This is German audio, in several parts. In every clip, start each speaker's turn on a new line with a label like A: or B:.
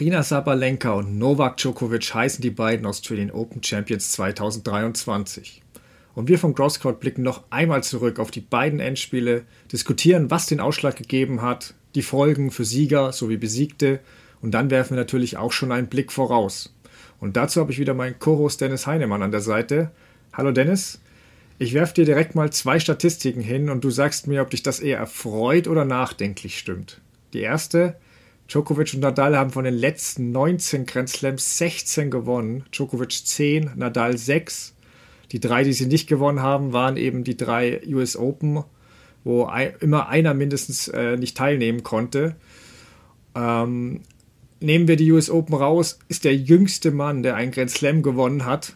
A: Arina Sabalenka und Novak Djokovic heißen die beiden Australian Open Champions 2023. Und wir vom Crosscourt blicken noch einmal zurück auf die beiden Endspiele, diskutieren, was den Ausschlag gegeben hat, die Folgen für Sieger sowie Besiegte und dann werfen wir natürlich auch schon einen Blick voraus. Und dazu habe ich wieder meinen Co-Host Dennis Heinemann an der Seite. Hallo Dennis, ich werfe dir direkt mal zwei Statistiken hin und du sagst mir, ob dich das eher erfreut oder nachdenklich stimmt. Die erste, Djokovic und Nadal haben von den letzten 19 Grand Slams 16 gewonnen, Djokovic 10, Nadal 6 die drei, die sie nicht gewonnen haben, waren eben die drei US Open, wo ein, immer einer mindestens äh, nicht teilnehmen konnte. Ähm, nehmen wir die US Open raus, ist der jüngste Mann, der einen Grand Slam gewonnen hat,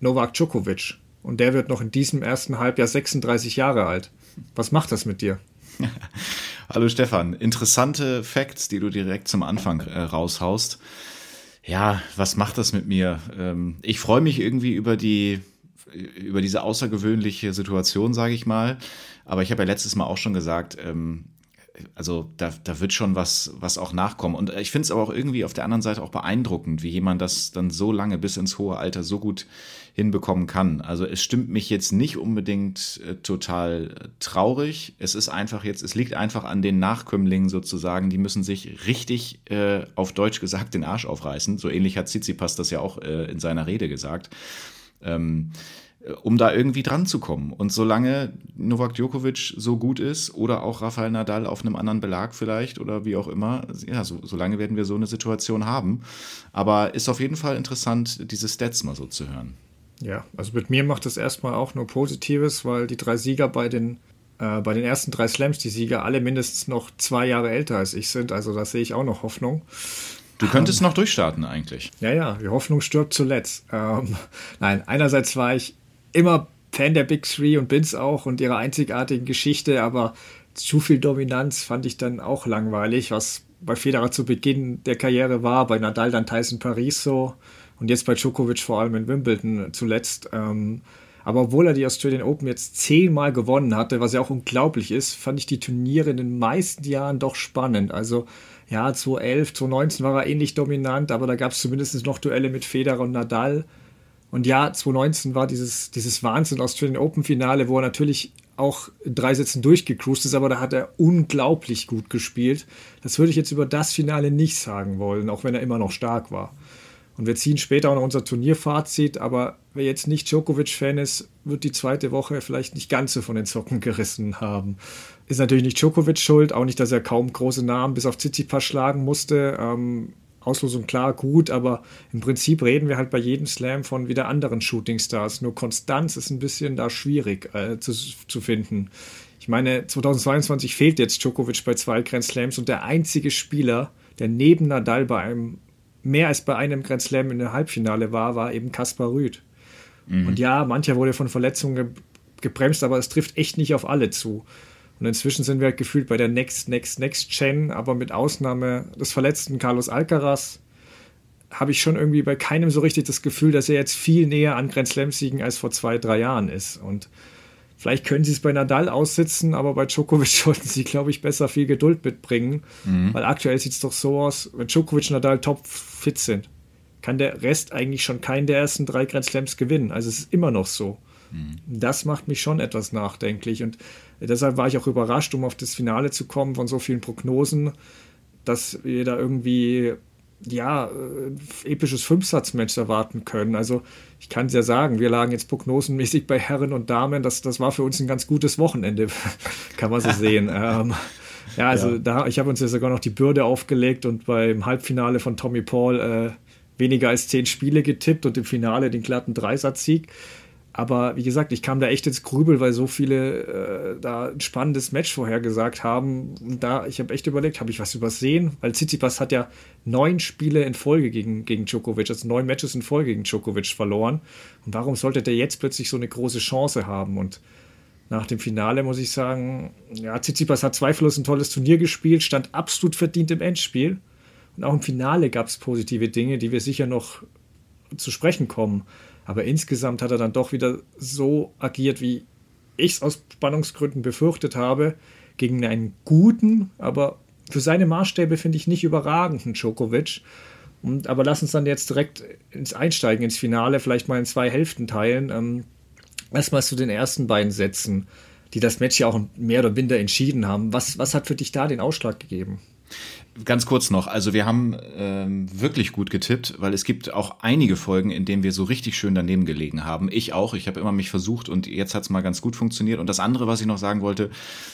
A: Novak Djokovic. Und der wird noch in diesem ersten Halbjahr 36 Jahre alt. Was macht das mit dir?
B: Hallo Stefan, interessante Facts, die du direkt zum Anfang äh, raushaust. Ja, was macht das mit mir? Ähm, ich freue mich irgendwie über die über diese außergewöhnliche Situation, sage ich mal. Aber ich habe ja letztes Mal auch schon gesagt, ähm, also da, da wird schon was, was auch nachkommen. Und ich finde es aber auch irgendwie auf der anderen Seite auch beeindruckend, wie jemand das dann so lange bis ins hohe Alter so gut hinbekommen kann. Also es stimmt mich jetzt nicht unbedingt äh, total traurig. Es ist einfach jetzt, es liegt einfach an den Nachkömmlingen sozusagen, die müssen sich richtig äh, auf Deutsch gesagt den Arsch aufreißen. So ähnlich hat Tsitsipas das ja auch äh, in seiner Rede gesagt ähm, um da irgendwie dran zu kommen. Und solange Novak Djokovic so gut ist oder auch Rafael Nadal auf einem anderen Belag vielleicht oder wie auch immer, ja, so, solange werden wir so eine Situation haben. Aber ist auf jeden Fall interessant, diese Stats mal so zu hören.
A: Ja, also mit mir macht das erstmal auch nur Positives, weil die drei Sieger bei den, äh, bei den ersten drei Slams, die Sieger alle mindestens noch zwei Jahre älter als ich sind. Also da sehe ich auch noch Hoffnung.
B: Du könntest ähm, noch durchstarten eigentlich.
A: Ja, ja, die Hoffnung stirbt zuletzt. Ähm, nein, einerseits war ich immer Fan der Big Three und bin's auch und ihrer einzigartigen Geschichte, aber zu viel Dominanz fand ich dann auch langweilig, was bei Federer zu Beginn der Karriere war, bei Nadal dann Tyson Paris so und jetzt bei Djokovic vor allem in Wimbledon zuletzt. Ähm, aber obwohl er die Australian Open jetzt zehnmal gewonnen hatte, was ja auch unglaublich ist, fand ich die Turniere in den meisten Jahren doch spannend. Also ja, 2011, 2019 war er ähnlich dominant, aber da gab es zumindest noch Duelle mit Federer und Nadal. Und ja, 2019 war dieses, dieses Wahnsinn Australian Open Finale, wo er natürlich auch in drei Sätzen durchgecruised ist, aber da hat er unglaublich gut gespielt. Das würde ich jetzt über das Finale nicht sagen wollen, auch wenn er immer noch stark war. Und wir ziehen später auch noch unser Turnierfazit, aber wer jetzt nicht Djokovic-Fan ist, wird die zweite Woche vielleicht nicht ganz so von den Socken gerissen haben. Ist natürlich nicht Djokovic schuld, auch nicht, dass er kaum große Namen bis auf Tsitsipas schlagen musste. Ähm, Auslosung klar, gut, aber im Prinzip reden wir halt bei jedem Slam von wieder anderen Shootingstars. Nur Konstanz ist ein bisschen da schwierig äh, zu, zu finden. Ich meine, 2022 fehlt jetzt Djokovic bei zwei Grand Slams und der einzige Spieler, der neben Nadal bei einem mehr als bei einem Grand Slam in der Halbfinale war, war eben Kaspar Rüd. Mhm. Und ja, mancher wurde von Verletzungen gebremst, aber es trifft echt nicht auf alle zu. Und inzwischen sind wir halt gefühlt bei der Next, Next, Next Gen, aber mit Ausnahme des verletzten Carlos Alcaraz habe ich schon irgendwie bei keinem so richtig das Gefühl, dass er jetzt viel näher an Grand Slam-Siegen als vor zwei, drei Jahren ist. Und Vielleicht können sie es bei Nadal aussitzen, aber bei Djokovic sollten sie, glaube ich, besser viel Geduld mitbringen. Mhm. Weil aktuell sieht es doch so aus, wenn Djokovic und Nadal top fit sind, kann der Rest eigentlich schon keinen der ersten drei Grand Slams gewinnen. Also es ist immer noch so. Mhm. Das macht mich schon etwas nachdenklich. Und deshalb war ich auch überrascht, um auf das Finale zu kommen von so vielen Prognosen, dass wir da irgendwie ja, äh, episches Fünfsatzmatch erwarten können. Also ich kann es ja sagen, wir lagen jetzt prognosenmäßig bei Herren und Damen. Das, das war für uns ein ganz gutes Wochenende, kann man so sehen. Ähm, ja, also ja. da, ich habe uns ja sogar noch die Bürde aufgelegt und beim Halbfinale von Tommy Paul äh, weniger als zehn Spiele getippt und im Finale den glatten Dreisatzsieg. Aber wie gesagt, ich kam da echt ins Grübel, weil so viele äh, da ein spannendes Match vorhergesagt haben. Und da, ich habe echt überlegt, habe ich was übersehen? Weil Tsitsipas hat ja neun Spiele in Folge gegen, gegen Djokovic, also neun Matches in Folge gegen Djokovic verloren. Und warum sollte der jetzt plötzlich so eine große Chance haben? Und nach dem Finale muss ich sagen, ja, Tsitsipas hat zweifellos ein tolles Turnier gespielt, stand absolut verdient im Endspiel. Und auch im Finale gab es positive Dinge, die wir sicher noch zu sprechen kommen. Aber insgesamt hat er dann doch wieder so agiert, wie ich es aus Spannungsgründen befürchtet habe, gegen einen guten, aber für seine Maßstäbe finde ich nicht überragenden Djokovic. Und, aber lass uns dann jetzt direkt ins Einsteigen, ins Finale, vielleicht mal in zwei Hälften teilen. Ähm, Erstmal zu den ersten beiden Sätzen, die das Match ja auch mehr oder minder entschieden haben. Was, was hat für dich da den Ausschlag gegeben?
B: Ganz kurz noch, also wir haben ähm, wirklich gut getippt, weil es gibt auch einige Folgen, in denen wir so richtig schön daneben gelegen haben. Ich auch, ich habe immer mich versucht und jetzt hat es mal ganz gut funktioniert. Und das andere, was ich noch sagen wollte,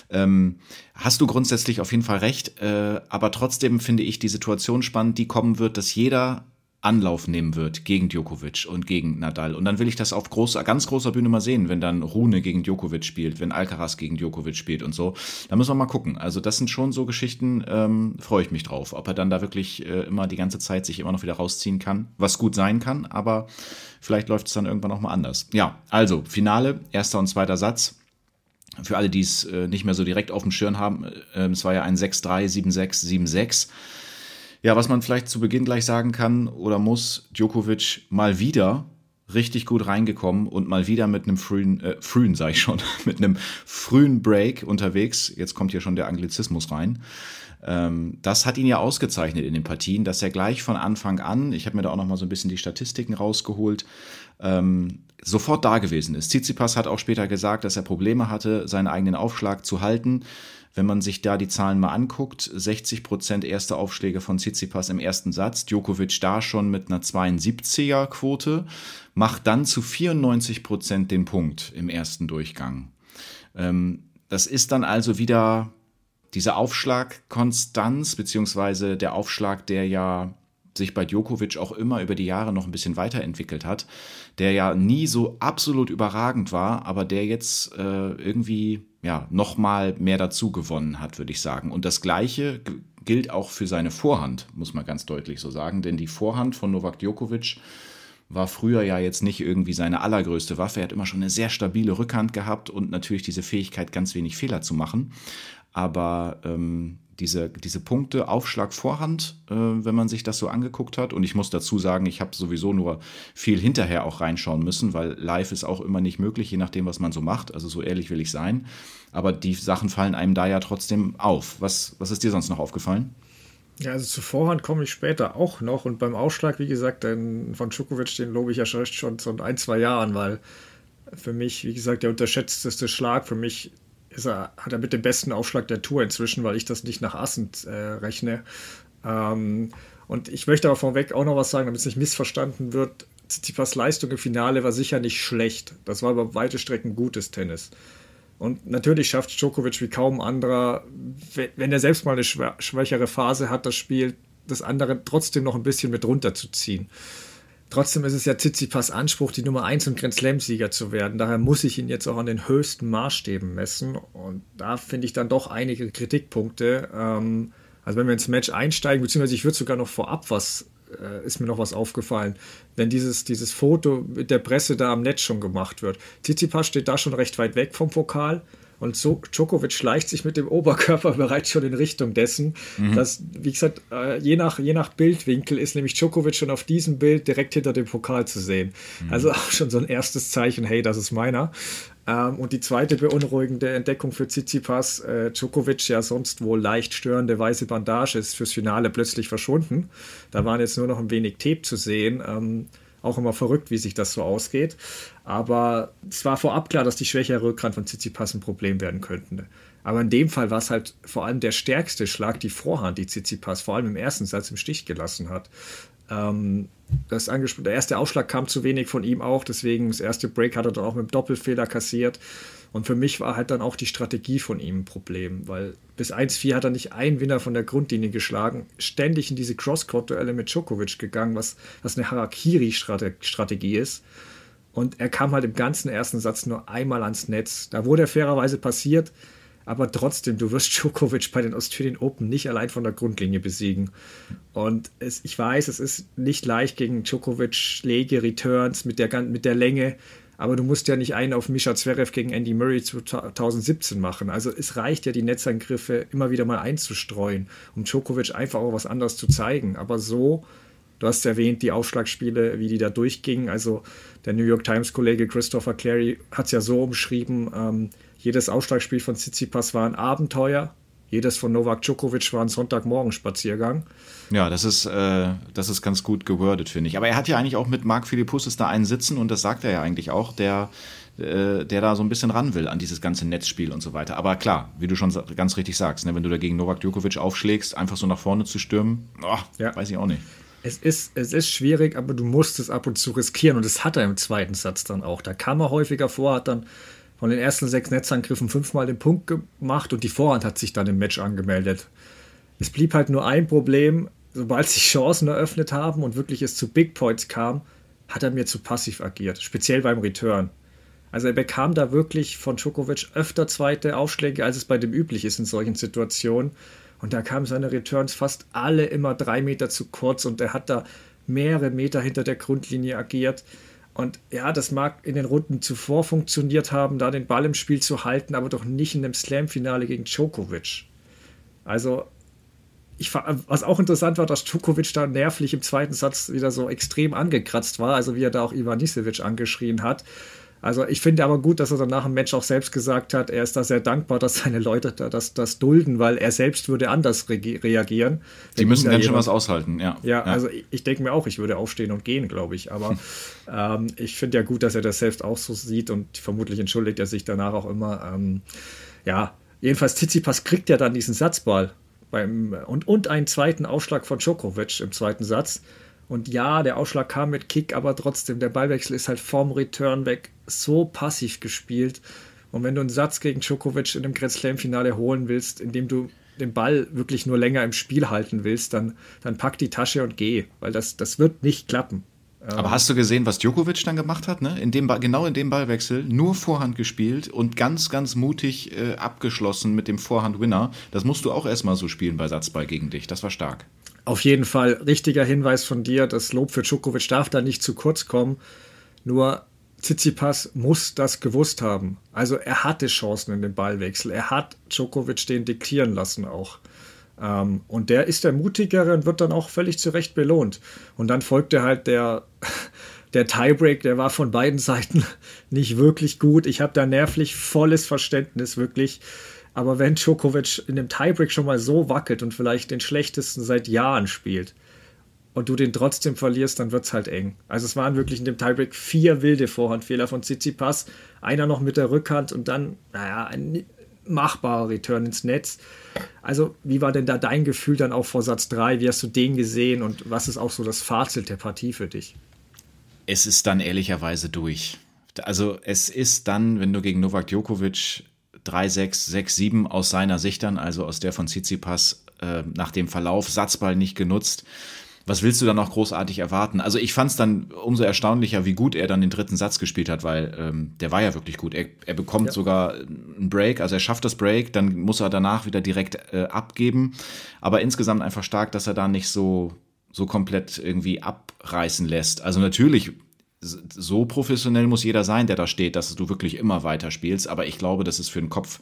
B: ähm, hast du grundsätzlich auf jeden Fall recht, äh, aber trotzdem finde ich die Situation spannend, die kommen wird, dass jeder Anlauf nehmen wird gegen Djokovic und gegen Nadal. Und dann will ich das auf großer, ganz großer Bühne mal sehen, wenn dann Rune gegen Djokovic spielt, wenn Alcaraz gegen Djokovic spielt und so. Da müssen wir mal gucken. Also das sind schon so Geschichten, ähm, freue ich mich drauf. Ob er dann da wirklich äh, immer die ganze Zeit sich immer noch wieder rausziehen kann, was gut sein kann, aber vielleicht läuft es dann irgendwann auch mal anders. Ja, also Finale, erster und zweiter Satz. Für alle, die es äh, nicht mehr so direkt auf dem Schirm haben, äh, es war ja ein 6-3, 7-6, 7-6. Ja, was man vielleicht zu Beginn gleich sagen kann oder muss, Djokovic mal wieder richtig gut reingekommen und mal wieder mit einem frühen, äh, frühen sage ich schon, mit einem frühen Break unterwegs. Jetzt kommt hier schon der Anglizismus rein. Ähm, das hat ihn ja ausgezeichnet in den Partien, dass er gleich von Anfang an, ich habe mir da auch noch mal so ein bisschen die Statistiken rausgeholt, ähm, sofort da gewesen ist. Tsitsipas hat auch später gesagt, dass er Probleme hatte, seinen eigenen Aufschlag zu halten. Wenn man sich da die Zahlen mal anguckt, 60 Prozent erste Aufschläge von Tsitsipas im ersten Satz, Djokovic da schon mit einer 72er Quote, macht dann zu 94 Prozent den Punkt im ersten Durchgang. Ähm, das ist dann also wieder diese Aufschlagkonstanz, beziehungsweise der Aufschlag, der ja sich bei Djokovic auch immer über die Jahre noch ein bisschen weiterentwickelt hat, der ja nie so absolut überragend war, aber der jetzt äh, irgendwie ja noch mal mehr dazu gewonnen hat, würde ich sagen. Und das Gleiche gilt auch für seine Vorhand, muss man ganz deutlich so sagen, denn die Vorhand von Novak Djokovic war früher ja jetzt nicht irgendwie seine allergrößte Waffe. Er hat immer schon eine sehr stabile Rückhand gehabt und natürlich diese Fähigkeit, ganz wenig Fehler zu machen. Aber ähm, diese, diese Punkte, Aufschlag, Vorhand, äh, wenn man sich das so angeguckt hat. Und ich muss dazu sagen, ich habe sowieso nur viel hinterher auch reinschauen müssen, weil live ist auch immer nicht möglich, je nachdem, was man so macht. Also so ehrlich will ich sein. Aber die Sachen fallen einem da ja trotzdem auf. Was, was ist dir sonst noch aufgefallen?
A: Ja, also zur Vorhand komme ich später auch noch. Und beim Aufschlag, wie gesagt, den von Djokovic, den lobe ich ja schon seit ein, zwei Jahren, weil für mich, wie gesagt, der unterschätzteste Schlag für mich ist er, hat er mit dem besten Aufschlag der Tour inzwischen, weil ich das nicht nach Assen äh, rechne. Ähm, und ich möchte aber vorweg auch noch was sagen, damit es nicht missverstanden wird. Tsitsipas Leistung im Finale war sicher nicht schlecht. Das war über weite Strecken gutes Tennis. Und natürlich schafft Djokovic wie kaum anderer, wenn er selbst mal eine schwächere Phase hat, das Spiel, das andere trotzdem noch ein bisschen mit runterzuziehen. Trotzdem ist es ja Tsitsipas Anspruch, die Nummer 1 und Grand Slam-Sieger zu werden. Daher muss ich ihn jetzt auch an den höchsten Maßstäben messen. Und da finde ich dann doch einige Kritikpunkte. Ähm, also wenn wir ins Match einsteigen, beziehungsweise ich würde sogar noch vorab was, äh, ist mir noch was aufgefallen, wenn dieses, dieses Foto mit der Presse da am Netz schon gemacht wird. Tsitsipas steht da schon recht weit weg vom Pokal und so, Djokovic schleicht sich mit dem Oberkörper bereits schon in Richtung dessen. Mhm. Das, wie gesagt, äh, je, nach, je nach Bildwinkel ist nämlich Djokovic schon auf diesem Bild direkt hinter dem Pokal zu sehen. Mhm. Also auch schon so ein erstes Zeichen, hey, das ist meiner. Ähm, und die zweite beunruhigende Entdeckung für Tsitsipas, äh, Djokovic ja sonst wohl leicht störende weiße Bandage ist fürs Finale plötzlich verschwunden. Da waren jetzt nur noch ein wenig Tape zu sehen. Ähm, auch immer verrückt, wie sich das so ausgeht. Aber es war vorab klar, dass die schwächere Rückgrat von Tsitsipas ein Problem werden könnten. Aber in dem Fall war es halt vor allem der stärkste Schlag, die Vorhand, die Tsitsipas vor allem im ersten Satz im Stich gelassen hat. Ähm, das der erste Aufschlag kam zu wenig von ihm auch, deswegen das erste Break hat er dann auch mit dem Doppelfehler kassiert. Und für mich war halt dann auch die Strategie von ihm ein Problem, weil bis 1-4 hat er nicht einen Winner von der Grundlinie geschlagen, ständig in diese Cross-Court-Duelle mit Djokovic gegangen, was, was eine Harakiri-Strategie ist. Und er kam halt im ganzen ersten Satz nur einmal ans Netz. Da wurde er fairerweise passiert, aber trotzdem, du wirst Djokovic bei den Australian Open nicht allein von der Grundlinie besiegen. Und es, ich weiß, es ist nicht leicht gegen Djokovic Schläge, Returns mit der, mit der Länge, aber du musst ja nicht einen auf Misha Zverev gegen Andy Murray 2017 machen. Also es reicht ja, die Netzangriffe immer wieder mal einzustreuen, um Djokovic einfach auch was anderes zu zeigen. Aber so, du hast erwähnt, die Aufschlagspiele, wie die da durchgingen. Also der New York Times-Kollege Christopher Clary hat es ja so umschrieben, ähm, jedes Aufschlagspiel von Tsitsipas war ein Abenteuer, jedes von Novak Djokovic war ein Sonntagmorgen-Spaziergang.
B: Ja, das ist, äh, das ist ganz gut gewordet, finde ich. Aber er hat ja eigentlich auch mit Marc Philippussis da einen sitzen und das sagt er ja eigentlich auch, der, äh, der da so ein bisschen ran will an dieses ganze Netzspiel und so weiter. Aber klar, wie du schon ganz richtig sagst, ne, wenn du dagegen Novak Djokovic aufschlägst, einfach so nach vorne zu stürmen, oh, ja. weiß ich auch nicht.
A: Es ist, es ist schwierig, aber du musst es ab und zu riskieren und das hat er im zweiten Satz dann auch. Da kam er häufiger vor, hat dann von den ersten sechs Netzangriffen fünfmal den Punkt gemacht und die Vorhand hat sich dann im Match angemeldet. Es blieb halt nur ein Problem, sobald sich Chancen eröffnet haben und wirklich es zu Big Points kam, hat er mir zu passiv agiert, speziell beim Return. Also er bekam da wirklich von Djokovic öfter zweite Aufschläge, als es bei dem üblich ist in solchen Situationen. Und da kamen seine Returns fast alle immer drei Meter zu kurz und er hat da mehrere Meter hinter der Grundlinie agiert. Und ja, das mag in den Runden zuvor funktioniert haben, da den Ball im Spiel zu halten, aber doch nicht in dem Slam-Finale gegen Djokovic. Also, ich, was auch interessant war, dass Djokovic da nervlich im zweiten Satz wieder so extrem angekratzt war, also wie er da auch Ivan Ivanisevic angeschrien hat. Also ich finde aber gut, dass er danach im Match auch selbst gesagt hat, er ist da sehr dankbar, dass seine Leute da das, das dulden, weil er selbst würde anders re reagieren.
B: Die müssen ganz schön was aushalten, ja.
A: Ja, ja. also ich, ich denke mir auch, ich würde aufstehen und gehen, glaube ich. Aber ähm, ich finde ja gut, dass er das selbst auch so sieht und vermutlich entschuldigt er sich danach auch immer. Ähm, ja, jedenfalls Tsitsipas kriegt ja dann diesen Satzball beim, und, und einen zweiten Aufschlag von Djokovic im zweiten Satz. Und ja, der Ausschlag kam mit Kick, aber trotzdem, der Ballwechsel ist halt vorm Return weg so passiv gespielt. Und wenn du einen Satz gegen Djokovic in dem Grand Slam-Finale holen willst, indem du den Ball wirklich nur länger im Spiel halten willst, dann, dann pack die Tasche und geh, weil das, das wird nicht klappen.
B: Aber hast du gesehen, was Djokovic dann gemacht hat? Ne? In dem genau in dem Ballwechsel nur Vorhand gespielt und ganz, ganz mutig äh, abgeschlossen mit dem Vorhand-Winner. Das musst du auch erstmal so spielen bei Satzball gegen dich. Das war stark.
A: Auf jeden Fall richtiger Hinweis von dir. Das Lob für Djokovic darf da nicht zu kurz kommen. Nur Tsitsipas muss das gewusst haben. Also er hatte Chancen in dem Ballwechsel. Er hat Djokovic den diktieren lassen auch. Ähm, und der ist der mutigere und wird dann auch völlig zu Recht belohnt. Und dann folgte halt der, der Tiebreak, der war von beiden Seiten nicht wirklich gut. Ich habe da nervlich volles Verständnis, wirklich. Aber wenn Djokovic in dem Tiebreak schon mal so wackelt und vielleicht den schlechtesten seit Jahren spielt und du den trotzdem verlierst, dann wird es halt eng. Also es waren wirklich in dem Tiebreak vier wilde Vorhandfehler von Tsitsipas, einer noch mit der Rückhand und dann, naja, ein machbarer Return ins Netz. Also wie war denn da dein Gefühl dann auch vor Satz 3? Wie hast du den gesehen und was ist auch so das Fazit der Partie für dich?
B: Es ist dann ehrlicherweise durch. Also es ist dann, wenn du gegen Novak Djokovic 3-6, 6-7 aus seiner Sicht dann, also aus der von Tsitsipas äh, nach dem Verlauf Satzball nicht genutzt. Was willst du dann noch großartig erwarten? Also ich fand es dann umso erstaunlicher, wie gut er dann den dritten Satz gespielt hat, weil ähm, der war ja wirklich gut. Er, er bekommt ja. sogar einen Break, also er schafft das Break, dann muss er danach wieder direkt äh, abgeben. Aber insgesamt einfach stark, dass er da nicht so so komplett irgendwie abreißen lässt. Also natürlich so professionell muss jeder sein, der da steht, dass du wirklich immer weiter spielst. Aber ich glaube, dass es für den Kopf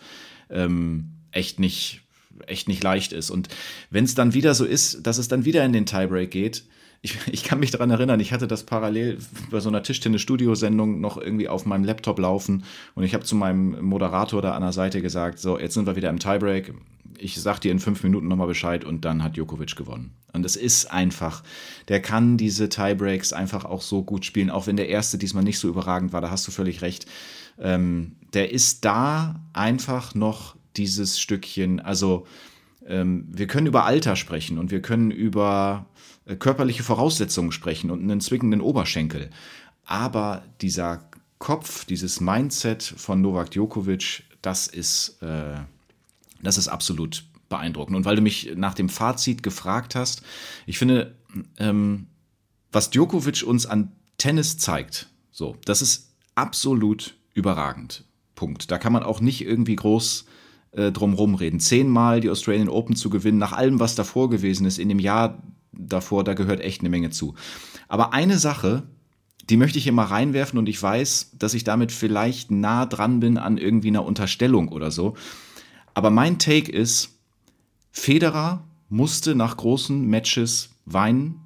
B: ähm, echt nicht echt nicht leicht ist. Und wenn es dann wieder so ist, dass es dann wieder in den Tiebreak geht, ich, ich kann mich daran erinnern, ich hatte das parallel bei so einer Tischtennis-Studio-Sendung noch irgendwie auf meinem Laptop laufen und ich habe zu meinem Moderator da an der Seite gesagt, so, jetzt sind wir wieder im Tiebreak, ich sag dir in fünf Minuten nochmal Bescheid und dann hat Djokovic gewonnen. Und es ist einfach, der kann diese Tiebreaks einfach auch so gut spielen, auch wenn der erste diesmal nicht so überragend war, da hast du völlig recht. Ähm, der ist da einfach noch dieses Stückchen, also ähm, wir können über Alter sprechen und wir können über äh, körperliche Voraussetzungen sprechen und einen zwickenden Oberschenkel. Aber dieser Kopf, dieses Mindset von Novak Djokovic, das ist äh, das ist absolut beeindruckend. Und weil du mich nach dem Fazit gefragt hast, ich finde, ähm, was Djokovic uns an Tennis zeigt, So, das ist absolut überragend. Punkt. Da kann man auch nicht irgendwie groß äh, drumherum reden. Zehnmal die Australian Open zu gewinnen, nach allem, was davor gewesen ist, in dem Jahr davor, da gehört echt eine Menge zu. Aber eine Sache, die möchte ich hier mal reinwerfen und ich weiß, dass ich damit vielleicht nah dran bin an irgendwie einer Unterstellung oder so. Aber mein Take ist, Federer musste nach großen Matches weinen,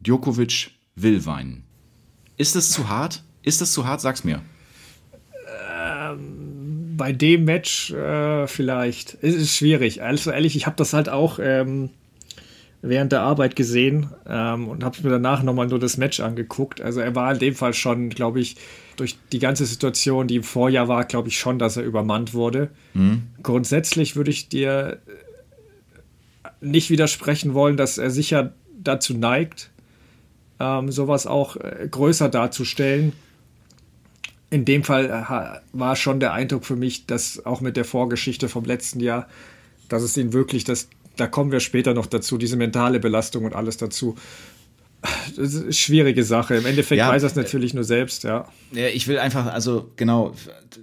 B: Djokovic will weinen. Ist das zu hart? Ist das zu hart? Sag's mir.
A: Ähm, bei dem Match äh, vielleicht. Es ist schwierig. Also ehrlich, ich habe das halt auch ähm, während der Arbeit gesehen ähm, und habe mir danach nochmal nur das Match angeguckt. Also er war in dem Fall schon, glaube ich, durch die ganze Situation, die im Vorjahr war, glaube ich schon, dass er übermannt wurde. Mhm. Grundsätzlich würde ich dir nicht widersprechen wollen, dass er sicher dazu neigt, ähm, sowas auch äh, größer darzustellen. In dem Fall äh, war schon der Eindruck für mich, dass auch mit der Vorgeschichte vom letzten Jahr, dass es ihn wirklich, das, da kommen wir später noch dazu, diese mentale Belastung und alles dazu, das ist eine schwierige Sache. Im Endeffekt ja, weiß er es natürlich nur selbst, ja.
B: Ja, ich will einfach, also genau,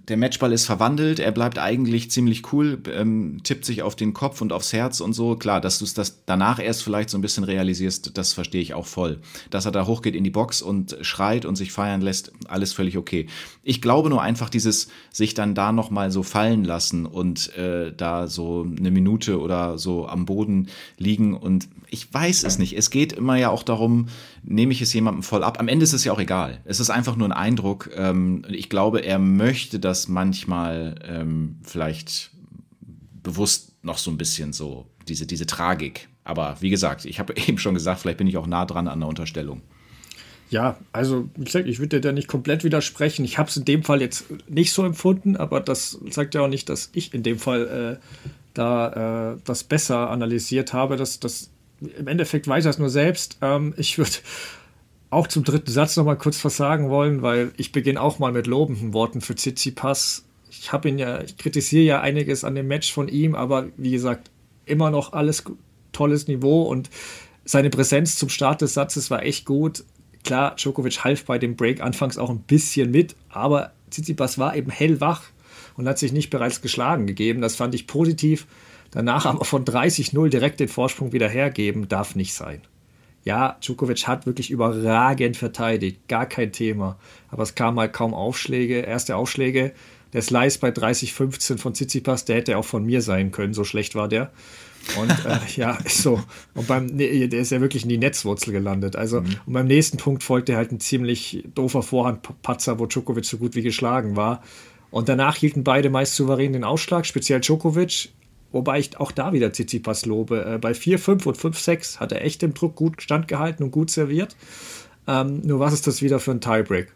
B: der Matchball ist verwandelt, er bleibt eigentlich ziemlich cool, ähm, tippt sich auf den Kopf und aufs Herz und so. Klar, dass du es das danach erst vielleicht so ein bisschen realisierst, das verstehe ich auch voll. Dass er da hochgeht in die Box und schreit und sich feiern lässt, alles völlig okay. Ich glaube nur einfach dieses sich dann da nochmal so fallen lassen und äh, da so eine Minute oder so am Boden liegen und ich weiß es nicht. Es geht immer ja auch darum, nehme ich es jemandem voll ab. Am Ende ist es ja auch egal. Es ist einfach nur ein Eindruck. Ähm, ich glaube, er möchte das manchmal ähm, vielleicht bewusst noch so ein bisschen so, diese, diese Tragik. Aber wie gesagt, ich habe eben schon gesagt, vielleicht bin ich auch nah dran an der Unterstellung.
A: Ja, also wie gesagt, ich würde dir da nicht komplett widersprechen. Ich habe es in dem Fall jetzt nicht so empfunden, aber das sagt ja auch nicht, dass ich in dem Fall äh, da äh, das besser analysiert habe. Das, das im Endeffekt weiß er es nur selbst. Ähm, ich würde auch zum dritten Satz noch mal kurz was sagen wollen, weil ich beginne auch mal mit lobenden Worten für Tsitsipas. Ich habe ihn ja, ich kritisiere ja einiges an dem Match von ihm, aber wie gesagt, immer noch alles tolles Niveau und seine Präsenz zum Start des Satzes war echt gut. Klar, Djokovic half bei dem Break anfangs auch ein bisschen mit, aber Tsitsipas war eben hellwach und hat sich nicht bereits geschlagen gegeben. Das fand ich positiv. Danach aber von 30-0 direkt den Vorsprung wieder hergeben, darf nicht sein. Ja, Djokovic hat wirklich überragend verteidigt, gar kein Thema. Aber es kamen halt kaum Aufschläge. Erste Aufschläge, der Slice bei 30-15 von Tsitsipas, der hätte auch von mir sein können, so schlecht war der. Und äh, ja, ist so. Und beim, nee, der ist ja wirklich in die Netzwurzel gelandet. Also, mhm. und beim nächsten Punkt folgte halt ein ziemlich doofer Vorhandpatzer, wo Djokovic so gut wie geschlagen war. Und danach hielten beide meist souverän den Ausschlag, speziell Djokovic. Wobei ich auch da wieder Tsitsipas lobe. Äh, bei 4, 5 und 5, 6 hat er echt im Druck gut standgehalten und gut serviert. Ähm, nur was ist das wieder für ein Tiebreak?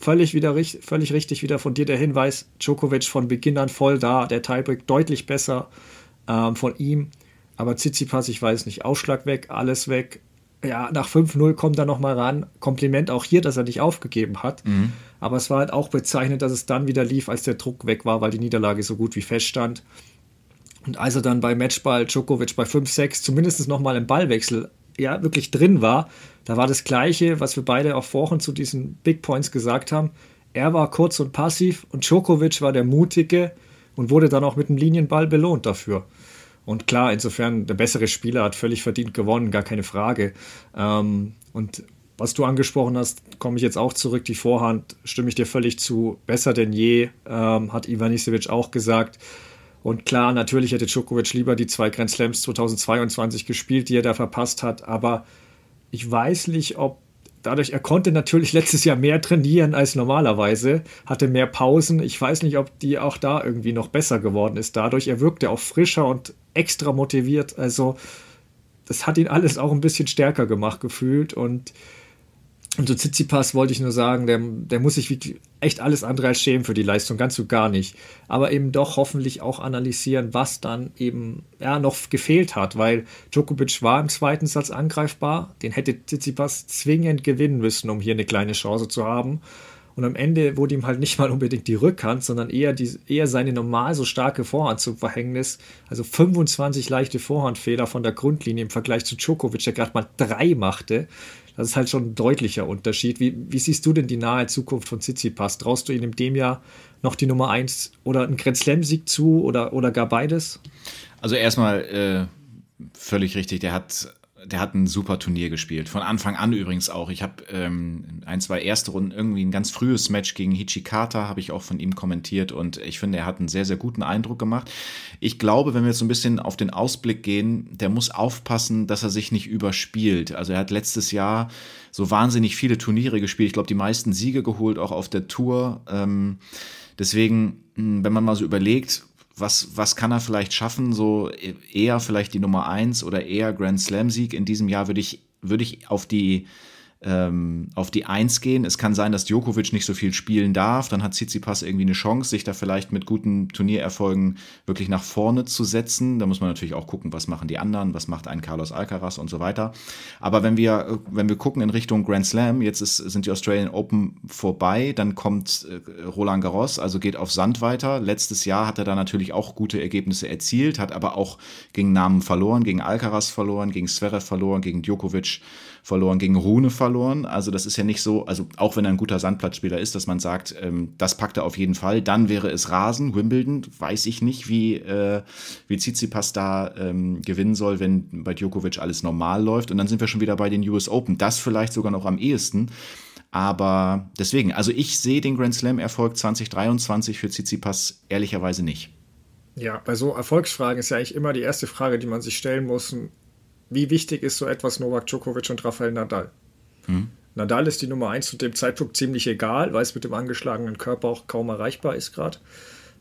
A: Völlig, wieder, völlig richtig wieder von dir der Hinweis, Djokovic von Beginn an voll da, der Tiebreak deutlich besser ähm, von ihm. Aber Tsitsipas, ich weiß nicht, Ausschlag weg, alles weg. Ja, nach 5-0 kommt er nochmal ran. Kompliment auch hier, dass er nicht aufgegeben hat. Mhm. Aber es war halt auch bezeichnend, dass es dann wieder lief, als der Druck weg war, weil die Niederlage so gut wie feststand. Und als er dann bei Matchball Djokovic bei 5-6 zumindest nochmal im Ballwechsel ja wirklich drin war, da war das Gleiche, was wir beide auch vorhin zu diesen Big Points gesagt haben. Er war kurz und passiv und Djokovic war der Mutige und wurde dann auch mit einem Linienball belohnt dafür. Und klar, insofern, der bessere Spieler hat völlig verdient gewonnen, gar keine Frage. Ähm, und was du angesprochen hast, komme ich jetzt auch zurück. Die Vorhand stimme ich dir völlig zu. Besser denn je, ähm, hat Ivan Isevic auch gesagt. Und klar, natürlich hätte Djokovic lieber die zwei Grand Slams 2022 gespielt, die er da verpasst hat. Aber ich weiß nicht, ob dadurch, er konnte natürlich letztes Jahr mehr trainieren als normalerweise, hatte mehr Pausen. Ich weiß nicht, ob die auch da irgendwie noch besser geworden ist. Dadurch, er wirkte auch frischer und extra motiviert. Also, das hat ihn alles auch ein bisschen stärker gemacht gefühlt. Und und so Tsitsipas wollte ich nur sagen, der, der muss sich echt alles andere als schämen für die Leistung, ganz so gar nicht. Aber eben doch hoffentlich auch analysieren, was dann eben ja, noch gefehlt hat, weil Djokovic war im zweiten Satz angreifbar. Den hätte Tsitsipas zwingend gewinnen müssen, um hier eine kleine Chance zu haben. Und am Ende wurde ihm halt nicht mal unbedingt die Rückhand, sondern eher, die, eher seine normal so starke Vorhand zum Verhängnis. Also 25 leichte Vorhandfehler von der Grundlinie im Vergleich zu Djokovic, der gerade mal drei machte. Das ist halt schon ein deutlicher Unterschied. Wie, wie siehst du denn die nahe Zukunft von Tsitsipas? Traust du ihm in dem Jahr noch die Nummer 1 oder einen Grand Slam-Sieg zu oder, oder gar beides?
B: Also erstmal äh, völlig richtig, der hat der hat ein super Turnier gespielt. Von Anfang an übrigens auch. Ich habe ähm, ein, zwei erste Runden irgendwie ein ganz frühes Match gegen Hichikata, habe ich auch von ihm kommentiert und ich finde, er hat einen sehr, sehr guten Eindruck gemacht. Ich glaube, wenn wir jetzt so ein bisschen auf den Ausblick gehen, der muss aufpassen, dass er sich nicht überspielt. Also er hat letztes Jahr so wahnsinnig viele Turniere gespielt. Ich glaube, die meisten Siege geholt, auch auf der Tour. Ähm, deswegen, hm, wenn man mal so überlegt, was, was kann er vielleicht schaffen? So eher vielleicht die Nummer eins oder eher Grand Slam Sieg. In diesem Jahr würde ich, würde ich auf die ähm, auf die Eins gehen. Es kann sein, dass Djokovic nicht so viel spielen darf. Dann hat Tsitsipas irgendwie eine Chance, sich da vielleicht mit guten Turniererfolgen wirklich nach vorne zu setzen. Da muss man natürlich auch gucken, was machen die anderen, was macht ein Carlos Alcaraz und so weiter. Aber wenn wir, wenn wir gucken in Richtung Grand Slam, jetzt ist, sind die Australian Open vorbei, dann kommt äh, Roland Garros, also geht auf Sand weiter. Letztes Jahr hat er da natürlich auch gute Ergebnisse erzielt, hat aber auch gegen Namen verloren, gegen Alcaraz verloren, gegen Zverev verloren, gegen Djokovic verloren, gegen Rune verloren. Also das ist ja nicht so, also auch wenn er ein guter Sandplatzspieler ist, dass man sagt, ähm, das packt er auf jeden Fall. Dann wäre es Rasen, Wimbledon, weiß ich nicht, wie, äh, wie Tsitsipas da ähm, gewinnen soll, wenn bei Djokovic alles normal läuft. Und dann sind wir schon wieder bei den US Open. Das vielleicht sogar noch am ehesten. Aber deswegen, also ich sehe den Grand Slam-Erfolg 2023 für Tsitsipas ehrlicherweise nicht.
A: Ja, bei so Erfolgsfragen ist ja eigentlich immer die erste Frage, die man sich stellen muss wie wichtig ist so etwas Novak Djokovic und Rafael Nadal? Hm. Nadal ist die Nummer 1 zu dem Zeitpunkt ziemlich egal, weil es mit dem angeschlagenen Körper auch kaum erreichbar ist gerade.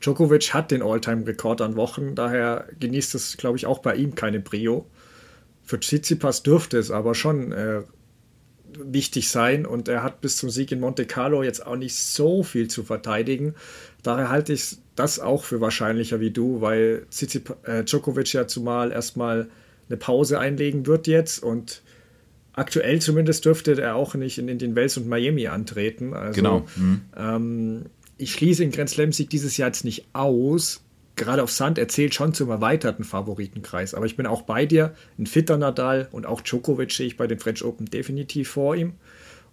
A: Djokovic hat den All-Time-Rekord an Wochen, daher genießt es, glaube ich, auch bei ihm keine Brio. Für Tsitsipas dürfte es aber schon äh, wichtig sein und er hat bis zum Sieg in Monte Carlo jetzt auch nicht so viel zu verteidigen. Daher halte ich das auch für wahrscheinlicher wie du, weil Tsitsipas, äh, Djokovic ja zumal erstmal eine Pause einlegen wird jetzt und aktuell zumindest dürfte er auch nicht in, in den Wels und Miami antreten. Also,
B: genau. Mhm.
A: Ähm, ich schließe den Grand Slam Sieg dieses Jahr jetzt nicht aus. Gerade auf Sand erzählt schon zum erweiterten Favoritenkreis. Aber ich bin auch bei dir. Ein fitter Nadal und auch Djokovic sehe ich bei den French Open definitiv vor ihm.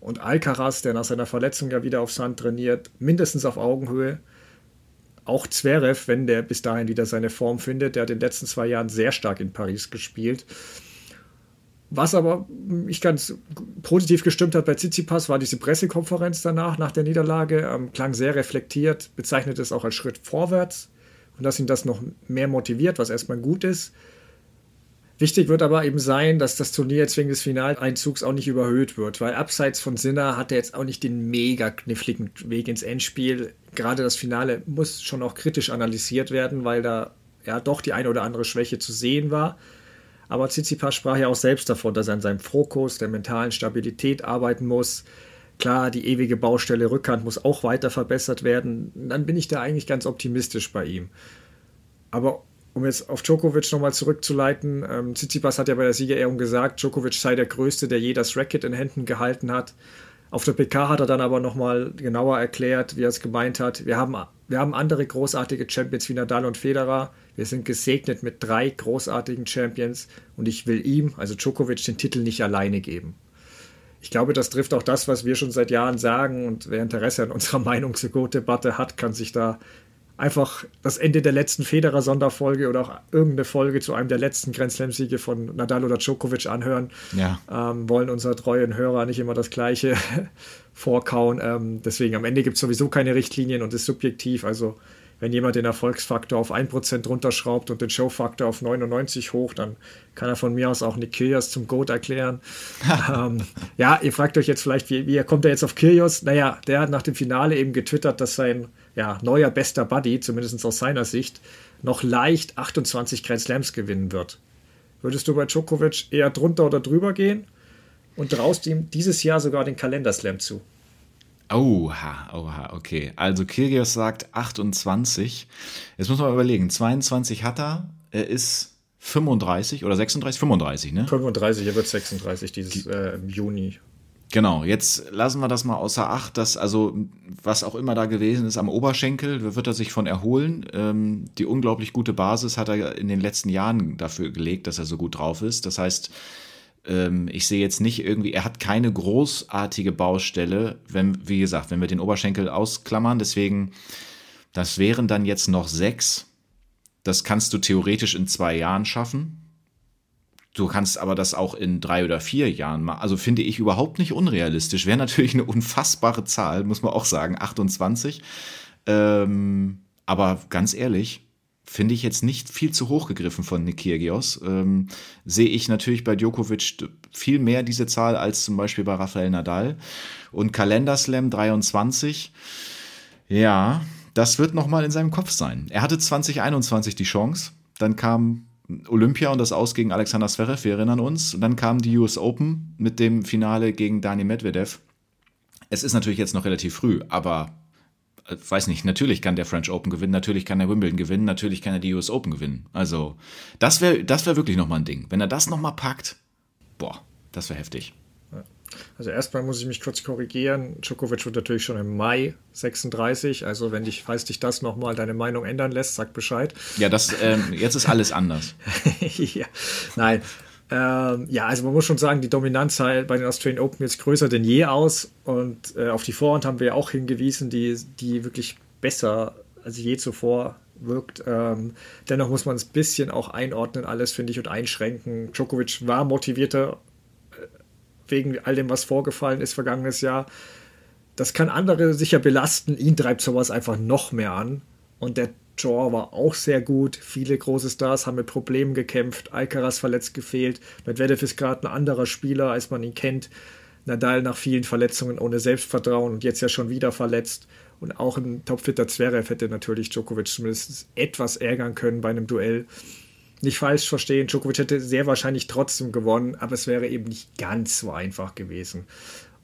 A: Und Alcaraz, der nach seiner Verletzung ja wieder auf Sand trainiert, mindestens auf Augenhöhe. Auch Zverev, wenn der bis dahin wieder seine Form findet, der hat in den letzten zwei Jahren sehr stark in Paris gespielt. Was aber mich ganz positiv gestimmt hat bei Tsitsipas, war diese Pressekonferenz danach, nach der Niederlage. Ähm, klang sehr reflektiert, bezeichnet es auch als Schritt vorwärts und dass ihn das noch mehr motiviert, was erstmal gut ist. Wichtig wird aber eben sein, dass das Turnier jetzt wegen des Finaleinzugs auch nicht überhöht wird, weil abseits von Sinner hat er jetzt auch nicht den mega kniffligen Weg ins Endspiel. Gerade das Finale muss schon auch kritisch analysiert werden, weil da ja doch die eine oder andere Schwäche zu sehen war. Aber Tsitsipas sprach ja auch selbst davon, dass er an seinem Fokus, der mentalen Stabilität arbeiten muss. Klar, die ewige Baustelle Rückhand muss auch weiter verbessert werden. Dann bin ich da eigentlich ganz optimistisch bei ihm. Aber um jetzt auf Djokovic nochmal zurückzuleiten, ähm, Tsitsipas hat ja bei der Siegerehrung gesagt, Djokovic sei der Größte, der je das Racket in Händen gehalten hat. Auf der PK hat er dann aber nochmal genauer erklärt, wie er es gemeint hat. Wir haben, wir haben andere großartige Champions wie Nadal und Federer. Wir sind gesegnet mit drei großartigen Champions und ich will ihm, also Djokovic, den Titel nicht alleine geben. Ich glaube, das trifft auch das, was wir schon seit Jahren sagen und wer Interesse an unserer Meinung zur Go-Debatte hat, kann sich da einfach das Ende der letzten Federer-Sonderfolge oder auch irgendeine Folge zu einem der letzten Grand Slam-Siege von Nadal oder Djokovic anhören.
B: Ja.
A: Ähm, wollen unsere treuen Hörer nicht immer das Gleiche vorkauen. Ähm, deswegen am Ende gibt es sowieso keine Richtlinien und ist subjektiv. Also wenn jemand den Erfolgsfaktor auf 1% runterschraubt und den Showfaktor auf 99 hoch, dann kann er von mir aus auch Nick Kyrgios zum Goat erklären. ähm, ja, ihr fragt euch jetzt vielleicht, wie, wie kommt er jetzt auf Kyrgios? Naja, der hat nach dem Finale eben getwittert, dass sein ja, neuer bester Buddy, zumindest aus seiner Sicht, noch leicht 28 Grand Slams gewinnen wird. Würdest du bei Djokovic eher drunter oder drüber gehen und traust ihm dieses Jahr sogar den Kalenderslam zu?
B: Oha, oha, okay. Also Kyrgios sagt 28. Jetzt muss man mal überlegen, 22 hat er, er ist 35 oder 36, 35, ne?
A: 35, er wird 36 dieses äh, im Juni.
B: Genau, jetzt lassen wir das mal außer Acht, dass also was auch immer da gewesen ist am Oberschenkel, wird er sich von erholen. Ähm, die unglaublich gute Basis hat er in den letzten Jahren dafür gelegt, dass er so gut drauf ist. Das heißt, ähm, ich sehe jetzt nicht irgendwie, er hat keine großartige Baustelle, wenn, wie gesagt, wenn wir den Oberschenkel ausklammern. Deswegen, das wären dann jetzt noch sechs. Das kannst du theoretisch in zwei Jahren schaffen. Du kannst aber das auch in drei oder vier Jahren machen. Also finde ich überhaupt nicht unrealistisch. Wäre natürlich eine unfassbare Zahl, muss man auch sagen, 28. Ähm, aber ganz ehrlich, finde ich jetzt nicht viel zu hoch gegriffen von Nikirgios. Ähm, sehe ich natürlich bei Djokovic viel mehr diese Zahl als zum Beispiel bei Rafael Nadal. Und Kalenderslam 23, ja, das wird nochmal in seinem Kopf sein. Er hatte 2021 die Chance, dann kam Olympia und das Aus gegen Alexander Zverev, wir erinnern uns. Und dann kam die US Open mit dem Finale gegen Dani Medvedev. Es ist natürlich jetzt noch relativ früh, aber äh, weiß nicht, natürlich kann der French Open gewinnen, natürlich kann er Wimbledon gewinnen, natürlich kann er die US Open gewinnen. Also, das wäre das wär wirklich nochmal ein Ding. Wenn er das nochmal packt, boah, das wäre heftig.
A: Also erstmal muss ich mich kurz korrigieren. Djokovic wird natürlich schon im Mai 36. Also wenn dich, falls dich das nochmal deine Meinung ändern lässt, sag Bescheid.
B: Ja, das ähm, jetzt ist alles anders.
A: ja, nein. Ähm, ja, also man muss schon sagen, die Dominanz halt bei den Australian Open jetzt größer denn je aus. Und äh, auf die Vorhand haben wir ja auch hingewiesen, die, die wirklich besser als je zuvor wirkt. Ähm, dennoch muss man es ein bisschen auch einordnen, alles finde ich, und einschränken. Djokovic war motivierter wegen all dem, was vorgefallen ist vergangenes Jahr. Das kann andere sicher belasten. Ihn treibt sowas einfach noch mehr an. Und der Draw war auch sehr gut. Viele große Stars haben mit Problemen gekämpft. Alcaraz verletzt gefehlt. Medvedev ist gerade ein anderer Spieler, als man ihn kennt. Nadal nach vielen Verletzungen ohne Selbstvertrauen und jetzt ja schon wieder verletzt. Und auch ein topfitter Zverev hätte natürlich Djokovic zumindest etwas ärgern können bei einem Duell nicht falsch verstehen, Djokovic hätte sehr wahrscheinlich trotzdem gewonnen, aber es wäre eben nicht ganz so einfach gewesen.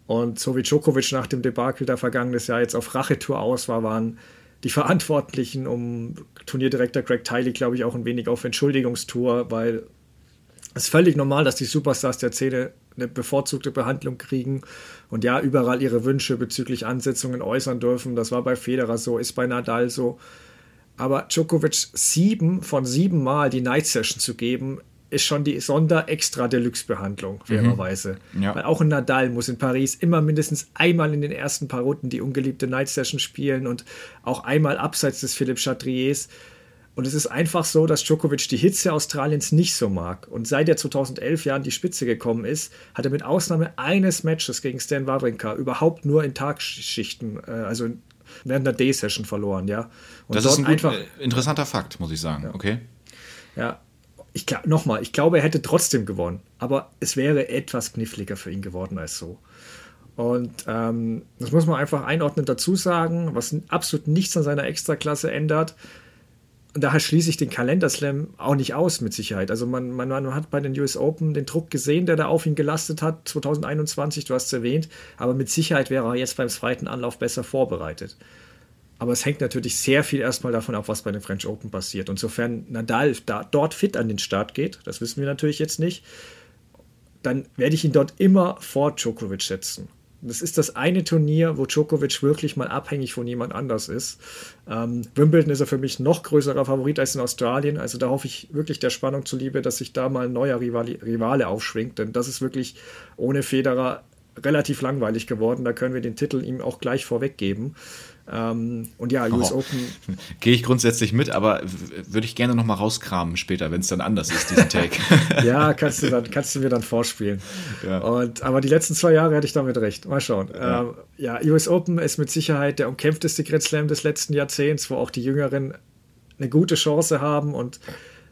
A: Und so wie Djokovic nach dem Debakel da vergangenes Jahr jetzt auf Rachetour aus war, waren die Verantwortlichen um Turnierdirektor Greg Tiley, glaube ich, auch ein wenig auf Entschuldigungstour, weil es ist völlig normal, dass die Superstars der Szene eine bevorzugte Behandlung kriegen und ja, überall ihre Wünsche bezüglich Ansetzungen äußern dürfen. Das war bei Federer so, ist bei Nadal so. Aber Djokovic sieben von sieben Mal die Night Session zu geben, ist schon die Sonder-Extra-Deluxe-Behandlung, mhm. fairerweise. Mhm. Ja. Weil auch ein Nadal muss in Paris immer mindestens einmal in den ersten paar Runden die ungeliebte Night Session spielen und auch einmal abseits des Philipp Chatriers. Und es ist einfach so, dass Djokovic die Hitze Australiens nicht so mag. Und seit er 2011 Jahren die Spitze gekommen ist, hat er mit Ausnahme eines Matches gegen Stan Wawrinka überhaupt nur in Tagschichten, äh, also während der Day-Session verloren, ja.
B: Und das ist ein einfach, gut, äh, interessanter Fakt, muss ich sagen. Ja. Okay.
A: Ja, ich glaube, nochmal, ich glaube, er hätte trotzdem gewonnen, aber es wäre etwas kniffliger für ihn geworden als so. Und ähm, das muss man einfach einordnen dazu sagen, was absolut nichts an seiner Extraklasse ändert. Und daher schließe ich den Kalenderslam auch nicht aus, mit Sicherheit. Also man, man, man, hat bei den US Open den Druck gesehen, der da auf ihn gelastet hat, 2021, du hast es erwähnt, aber mit Sicherheit wäre er jetzt beim zweiten Anlauf besser vorbereitet. Aber es hängt natürlich sehr viel erstmal davon ab, was bei den French Open passiert. Und sofern Nadal da, dort fit an den Start geht, das wissen wir natürlich jetzt nicht, dann werde ich ihn dort immer vor Djokovic setzen. Das ist das eine Turnier, wo Djokovic wirklich mal abhängig von jemand anders ist. Ähm, Wimbledon ist er für mich noch größerer Favorit als in Australien. Also da hoffe ich wirklich der Spannung zuliebe, dass sich da mal ein neuer Rivali Rivale aufschwingt. Denn das ist wirklich ohne Federer relativ langweilig geworden. Da können wir den Titel ihm auch gleich vorweggeben. Ähm, und ja, US oh. Open.
B: Gehe ich grundsätzlich mit, aber würde ich gerne nochmal rauskramen später, wenn es dann anders ist, diesen Take.
A: ja, kannst du, dann, kannst du mir dann vorspielen. Ja. Und, aber die letzten zwei Jahre hatte ich damit recht. Mal schauen. Ja. Ähm, ja, US Open ist mit Sicherheit der umkämpfteste Grand Slam des letzten Jahrzehnts, wo auch die Jüngeren eine gute Chance haben und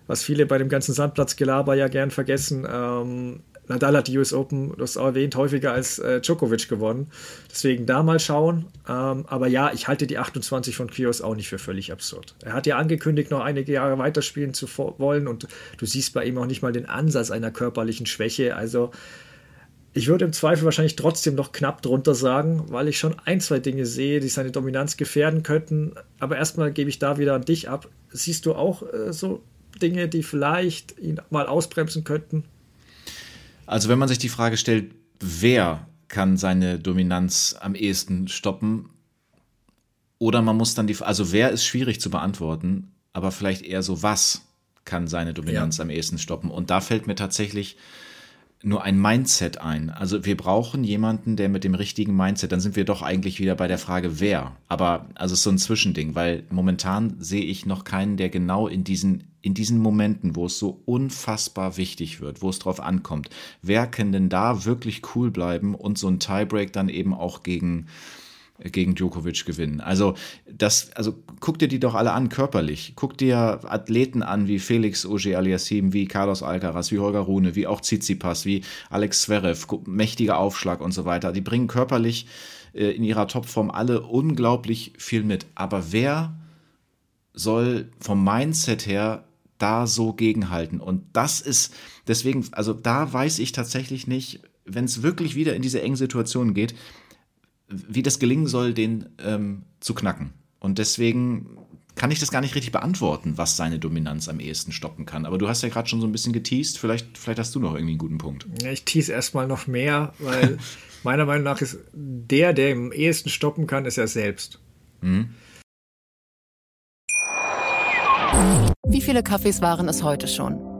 A: was viele bei dem ganzen Sandplatzgelaber ja gern vergessen, ähm, Nadal hat die US Open, du hast erwähnt, häufiger als äh, Djokovic gewonnen. Deswegen da mal schauen. Ähm, aber ja, ich halte die 28 von Kyrgios auch nicht für völlig absurd. Er hat ja angekündigt, noch einige Jahre weiterspielen zu wollen und du siehst bei ihm auch nicht mal den Ansatz einer körperlichen Schwäche. Also ich würde im Zweifel wahrscheinlich trotzdem noch knapp drunter sagen, weil ich schon ein, zwei Dinge sehe, die seine Dominanz gefährden könnten. Aber erstmal gebe ich da wieder an dich ab. Siehst du auch äh, so Dinge, die vielleicht ihn mal ausbremsen könnten?
B: Also wenn man sich die Frage stellt, wer kann seine Dominanz am ehesten stoppen? Oder man muss dann die, also wer ist schwierig zu beantworten, aber vielleicht eher so was kann seine Dominanz ja. am ehesten stoppen? Und da fällt mir tatsächlich nur ein Mindset ein. Also wir brauchen jemanden, der mit dem richtigen Mindset, dann sind wir doch eigentlich wieder bei der Frage, wer. Aber also es ist so ein Zwischending, weil momentan sehe ich noch keinen, der genau in diesen, in diesen Momenten, wo es so unfassbar wichtig wird, wo es drauf ankommt, wer kann denn da wirklich cool bleiben und so ein Tiebreak dann eben auch gegen, gegen Djokovic gewinnen. Also das, also guck dir die doch alle an körperlich. Guck dir Athleten an wie Felix Auger Aliassim, wie Carlos Alcaraz, wie Holger Rune, wie auch Tsitsipas, wie Alex Zverev, mächtiger Aufschlag und so weiter. Die bringen körperlich äh, in ihrer Topform alle unglaublich viel mit. Aber wer soll vom Mindset her da so gegenhalten? Und das ist deswegen, also da weiß ich tatsächlich nicht, wenn es wirklich wieder in diese engen Situationen geht, wie das gelingen soll, den ähm, zu knacken. Und deswegen kann ich das gar nicht richtig beantworten, was seine Dominanz am ehesten stoppen kann. Aber du hast ja gerade schon so ein bisschen geteased. Vielleicht, vielleicht hast du noch irgendwie einen guten Punkt.
A: Ja, ich tease erstmal noch mehr, weil meiner Meinung nach ist der, der am ehesten stoppen kann, ist er selbst. Mhm.
C: Wie viele Kaffees waren es heute schon?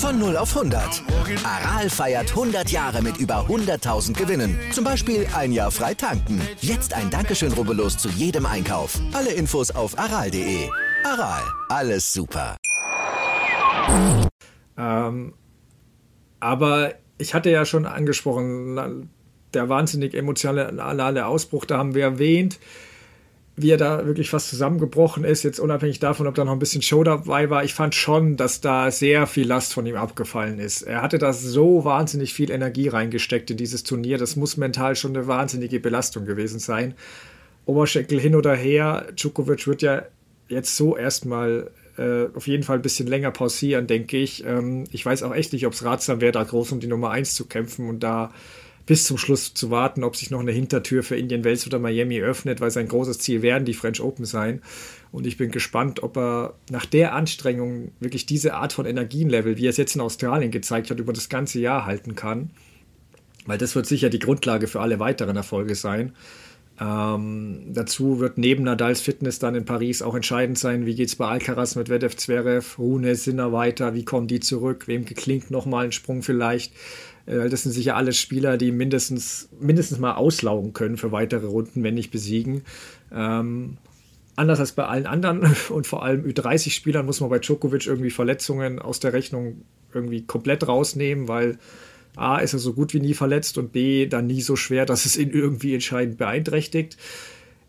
D: Von 0 auf 100. Aral feiert 100 Jahre mit über 100.000 Gewinnen. Zum Beispiel ein Jahr frei tanken. Jetzt ein Dankeschön, rubbellos zu jedem Einkauf. Alle Infos auf aral.de. Aral, alles super.
A: Ähm, aber ich hatte ja schon angesprochen, der wahnsinnig emotionale Ausbruch, da haben wir erwähnt wie er da wirklich fast zusammengebrochen ist, jetzt unabhängig davon, ob da noch ein bisschen Show dabei war, ich fand schon, dass da sehr viel Last von ihm abgefallen ist. Er hatte da so wahnsinnig viel Energie reingesteckt in dieses Turnier. Das muss mental schon eine wahnsinnige Belastung gewesen sein. Oberschenkel hin oder her. Djokovic wird ja jetzt so erstmal äh, auf jeden Fall ein bisschen länger pausieren, denke ich. Ähm, ich weiß auch echt nicht, ob es ratsam wäre, da groß um die Nummer 1 zu kämpfen und da bis zum Schluss zu warten, ob sich noch eine Hintertür für Indian Wells oder Miami öffnet, weil sein großes Ziel werden die French Open sein. Und ich bin gespannt, ob er nach der Anstrengung wirklich diese Art von Energienlevel, wie er es jetzt in Australien gezeigt hat, über das ganze Jahr halten kann. Weil das wird sicher die Grundlage für alle weiteren Erfolge sein. Ähm, dazu wird neben Nadals Fitness dann in Paris auch entscheidend sein, wie geht es bei Alcaraz mit Vedev Zverev, Rune, Sinner weiter, wie kommen die zurück, wem geklingt nochmal ein Sprung vielleicht. Äh, das sind sicher alles Spieler, die mindestens, mindestens mal auslaugen können für weitere Runden, wenn nicht besiegen. Ähm, anders als bei allen anderen und vor allem Ü30-Spielern muss man bei Djokovic irgendwie Verletzungen aus der Rechnung irgendwie komplett rausnehmen, weil A ist er so gut wie nie verletzt und B dann nie so schwer, dass es ihn irgendwie entscheidend beeinträchtigt.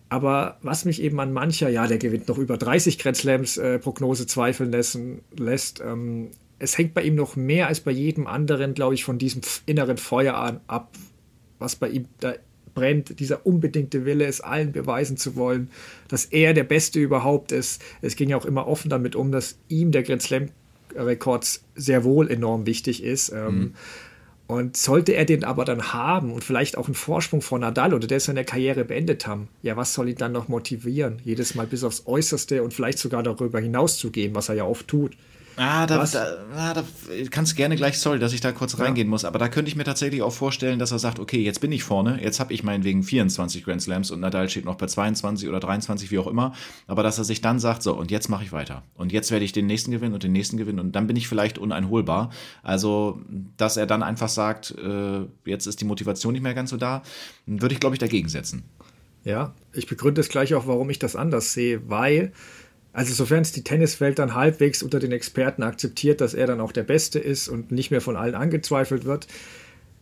A: Aber was mich eben an mancher, ja, der gewinnt noch über 30 Grand Slams äh, Prognose zweifeln lassen, lässt, ähm, es hängt bei ihm noch mehr als bei jedem anderen, glaube ich, von diesem inneren Feuer an, ab, was bei ihm da brennt, dieser unbedingte Wille, es allen beweisen zu wollen, dass er der Beste überhaupt ist. Es ging ja auch immer offen damit um, dass ihm der Grand Slam-Rekord sehr wohl enorm wichtig ist. Ähm, mhm. Und sollte er den aber dann haben und vielleicht auch einen Vorsprung vor Nadal oder der seine Karriere beendet haben, ja, was soll ihn dann noch motivieren, jedes Mal bis aufs Äußerste und vielleicht sogar darüber hinaus zu gehen, was er ja oft tut?
B: Ah, da, da, ah, da kannst gerne gleich, sorry, dass ich da kurz ja. reingehen muss, aber da könnte ich mir tatsächlich auch vorstellen, dass er sagt, okay, jetzt bin ich vorne, jetzt habe ich meinetwegen 24 Grand Slams und Nadal steht noch bei 22 oder 23, wie auch immer, aber dass er sich dann sagt, so, und jetzt mache ich weiter. Und jetzt werde ich den nächsten gewinnen und den nächsten gewinnen und dann bin ich vielleicht uneinholbar. Also, dass er dann einfach sagt, äh, jetzt ist die Motivation nicht mehr ganz so da, würde ich, glaube ich, dagegen setzen.
A: Ja, ich begründe es gleich auch, warum ich das anders sehe, weil also sofern es die Tenniswelt dann halbwegs unter den Experten akzeptiert, dass er dann auch der Beste ist und nicht mehr von allen angezweifelt wird,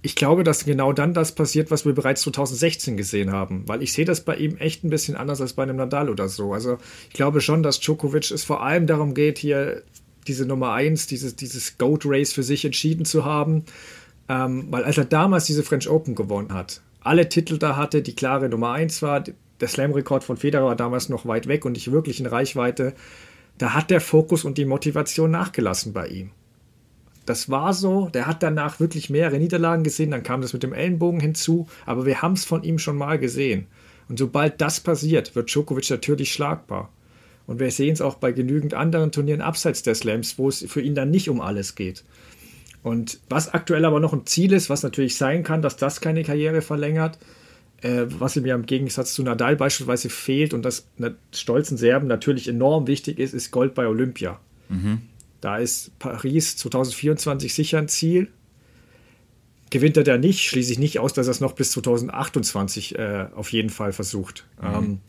A: ich glaube, dass genau dann das passiert, was wir bereits 2016 gesehen haben, weil ich sehe das bei ihm echt ein bisschen anders als bei einem Nadal oder so. Also ich glaube schon, dass Djokovic es vor allem darum geht, hier diese Nummer 1, dieses, dieses Goat Race für sich entschieden zu haben. Ähm, weil als er damals diese French Open gewonnen hat, alle Titel da hatte, die klare Nummer 1 war, der Slam-Rekord von Federer war damals noch weit weg und nicht wirklich in Reichweite, da hat der Fokus und die Motivation nachgelassen bei ihm. Das war so, der hat danach wirklich mehrere Niederlagen gesehen, dann kam das mit dem Ellenbogen hinzu, aber wir haben es von ihm schon mal gesehen. Und sobald das passiert, wird Djokovic natürlich schlagbar. Und wir sehen es auch bei genügend anderen Turnieren abseits der Slams, wo es für ihn dann nicht um alles geht. Und was aktuell aber noch ein Ziel ist, was natürlich sein kann, dass das keine Karriere verlängert, äh, was ihm ja im Gegensatz zu Nadal beispielsweise fehlt und das stolzen Serben natürlich enorm wichtig ist, ist Gold bei Olympia. Mhm. Da ist Paris 2024 sicher ein Ziel. Gewinnt er da nicht, schließe ich nicht aus, dass er es noch bis 2028 äh, auf jeden Fall versucht. Mhm. Ähm,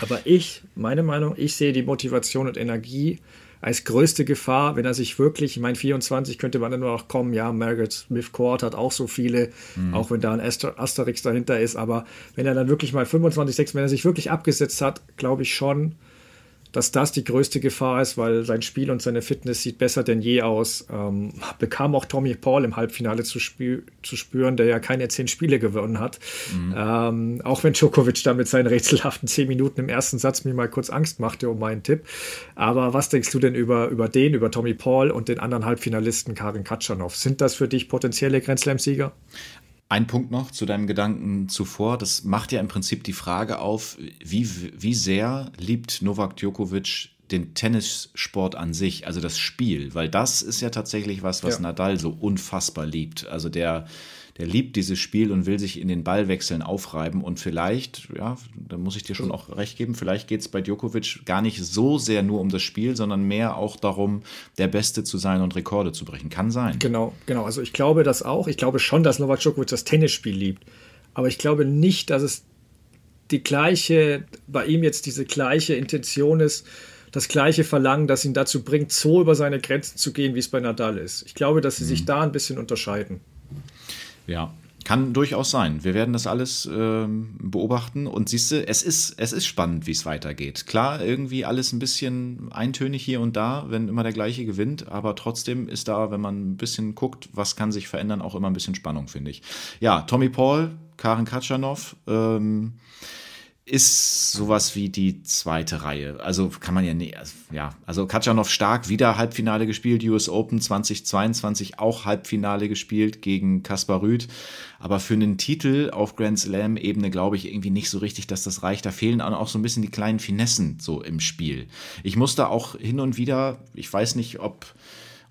A: aber ich, meine Meinung, ich sehe die Motivation und Energie als größte Gefahr, wenn er sich wirklich, ich meine, 24 könnte man dann nur auch kommen, ja, Margaret Smith Court hat auch so viele, mhm. auch wenn da ein Asterix dahinter ist, aber wenn er dann wirklich mal 25, 6, wenn er sich wirklich abgesetzt hat, glaube ich schon, dass das die größte Gefahr ist, weil sein Spiel und seine Fitness sieht besser denn je aus. Ähm, bekam auch Tommy Paul im Halbfinale zu, spü zu spüren, der ja keine zehn Spiele gewonnen hat. Mhm. Ähm, auch wenn Djokovic da mit seinen rätselhaften zehn Minuten im ersten Satz mir mal kurz Angst machte um meinen Tipp. Aber was denkst du denn über, über den, über Tommy Paul und den anderen Halbfinalisten Karin Katschanov? Sind das für dich potenzielle Grand Slam-Sieger?
B: Ein Punkt noch zu deinem Gedanken zuvor. Das macht ja im Prinzip die Frage auf, wie, wie sehr liebt Novak Djokovic den Tennissport an sich, also das Spiel, weil das ist ja tatsächlich was, was ja. Nadal so unfassbar liebt. Also der, der liebt dieses Spiel und will sich in den Ballwechseln aufreiben. Und vielleicht, ja, da muss ich dir schon auch recht geben, vielleicht geht es bei Djokovic gar nicht so sehr nur um das Spiel, sondern mehr auch darum, der Beste zu sein und Rekorde zu brechen. Kann sein.
A: Genau, genau. Also ich glaube das auch. Ich glaube schon, dass Novak Djokovic das Tennisspiel liebt. Aber ich glaube nicht, dass es die gleiche, bei ihm jetzt diese gleiche Intention ist, das gleiche Verlangen, das ihn dazu bringt, so über seine Grenzen zu gehen, wie es bei Nadal ist. Ich glaube, dass sie mhm. sich da ein bisschen unterscheiden.
B: Ja, kann durchaus sein. Wir werden das alles ähm, beobachten und siehst du, es ist, es ist spannend, wie es weitergeht. Klar, irgendwie alles ein bisschen eintönig hier und da, wenn immer der gleiche gewinnt, aber trotzdem ist da, wenn man ein bisschen guckt, was kann sich verändern, auch immer ein bisschen Spannung, finde ich. Ja, Tommy Paul, Karin Katschanov, ähm, ist sowas wie die zweite Reihe. Also kann man ja nicht, also, ja, also Katjanov stark wieder Halbfinale gespielt, US Open 2022 auch Halbfinale gespielt gegen Kaspar Rüth. Aber für einen Titel auf Grand Slam Ebene glaube ich irgendwie nicht so richtig, dass das reicht. Da fehlen auch so ein bisschen die kleinen Finessen so im Spiel. Ich musste auch hin und wieder, ich weiß nicht, ob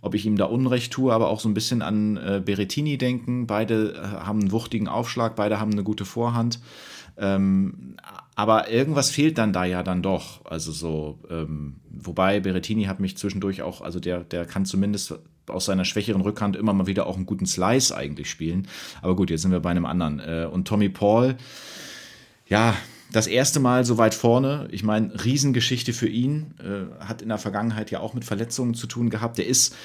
B: ob ich ihm da Unrecht tue, aber auch so ein bisschen an äh, Berettini denken. Beide äh, haben einen wuchtigen Aufschlag, beide haben eine gute Vorhand. Ähm, aber irgendwas fehlt dann da ja dann doch. Also so, ähm, wobei Berettini hat mich zwischendurch auch, also der, der kann zumindest aus seiner schwächeren Rückhand immer mal wieder auch einen guten Slice eigentlich spielen. Aber gut, jetzt sind wir bei einem anderen. Äh, und Tommy Paul, ja, das erste Mal so weit vorne. Ich meine, Riesengeschichte für ihn. Äh, hat in der Vergangenheit ja auch mit Verletzungen zu tun gehabt. Der ist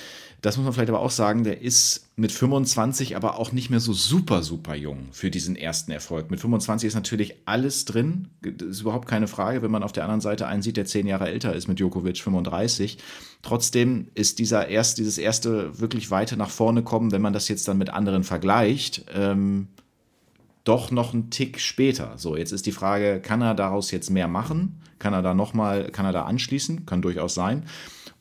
B: das muss man vielleicht aber auch sagen, der ist mit 25 aber auch nicht mehr so super, super jung für diesen ersten Erfolg. Mit 25 ist natürlich alles drin, das ist überhaupt keine Frage, wenn man auf der anderen Seite einen sieht, der zehn Jahre älter ist mit Djokovic 35. Trotzdem ist dieser erst, dieses erste wirklich weite nach vorne kommen, wenn man das jetzt dann mit anderen vergleicht, ähm, doch noch einen Tick später. So, jetzt ist die Frage, kann er daraus jetzt mehr machen? Kann er da nochmal, kann er da anschließen? Kann durchaus sein.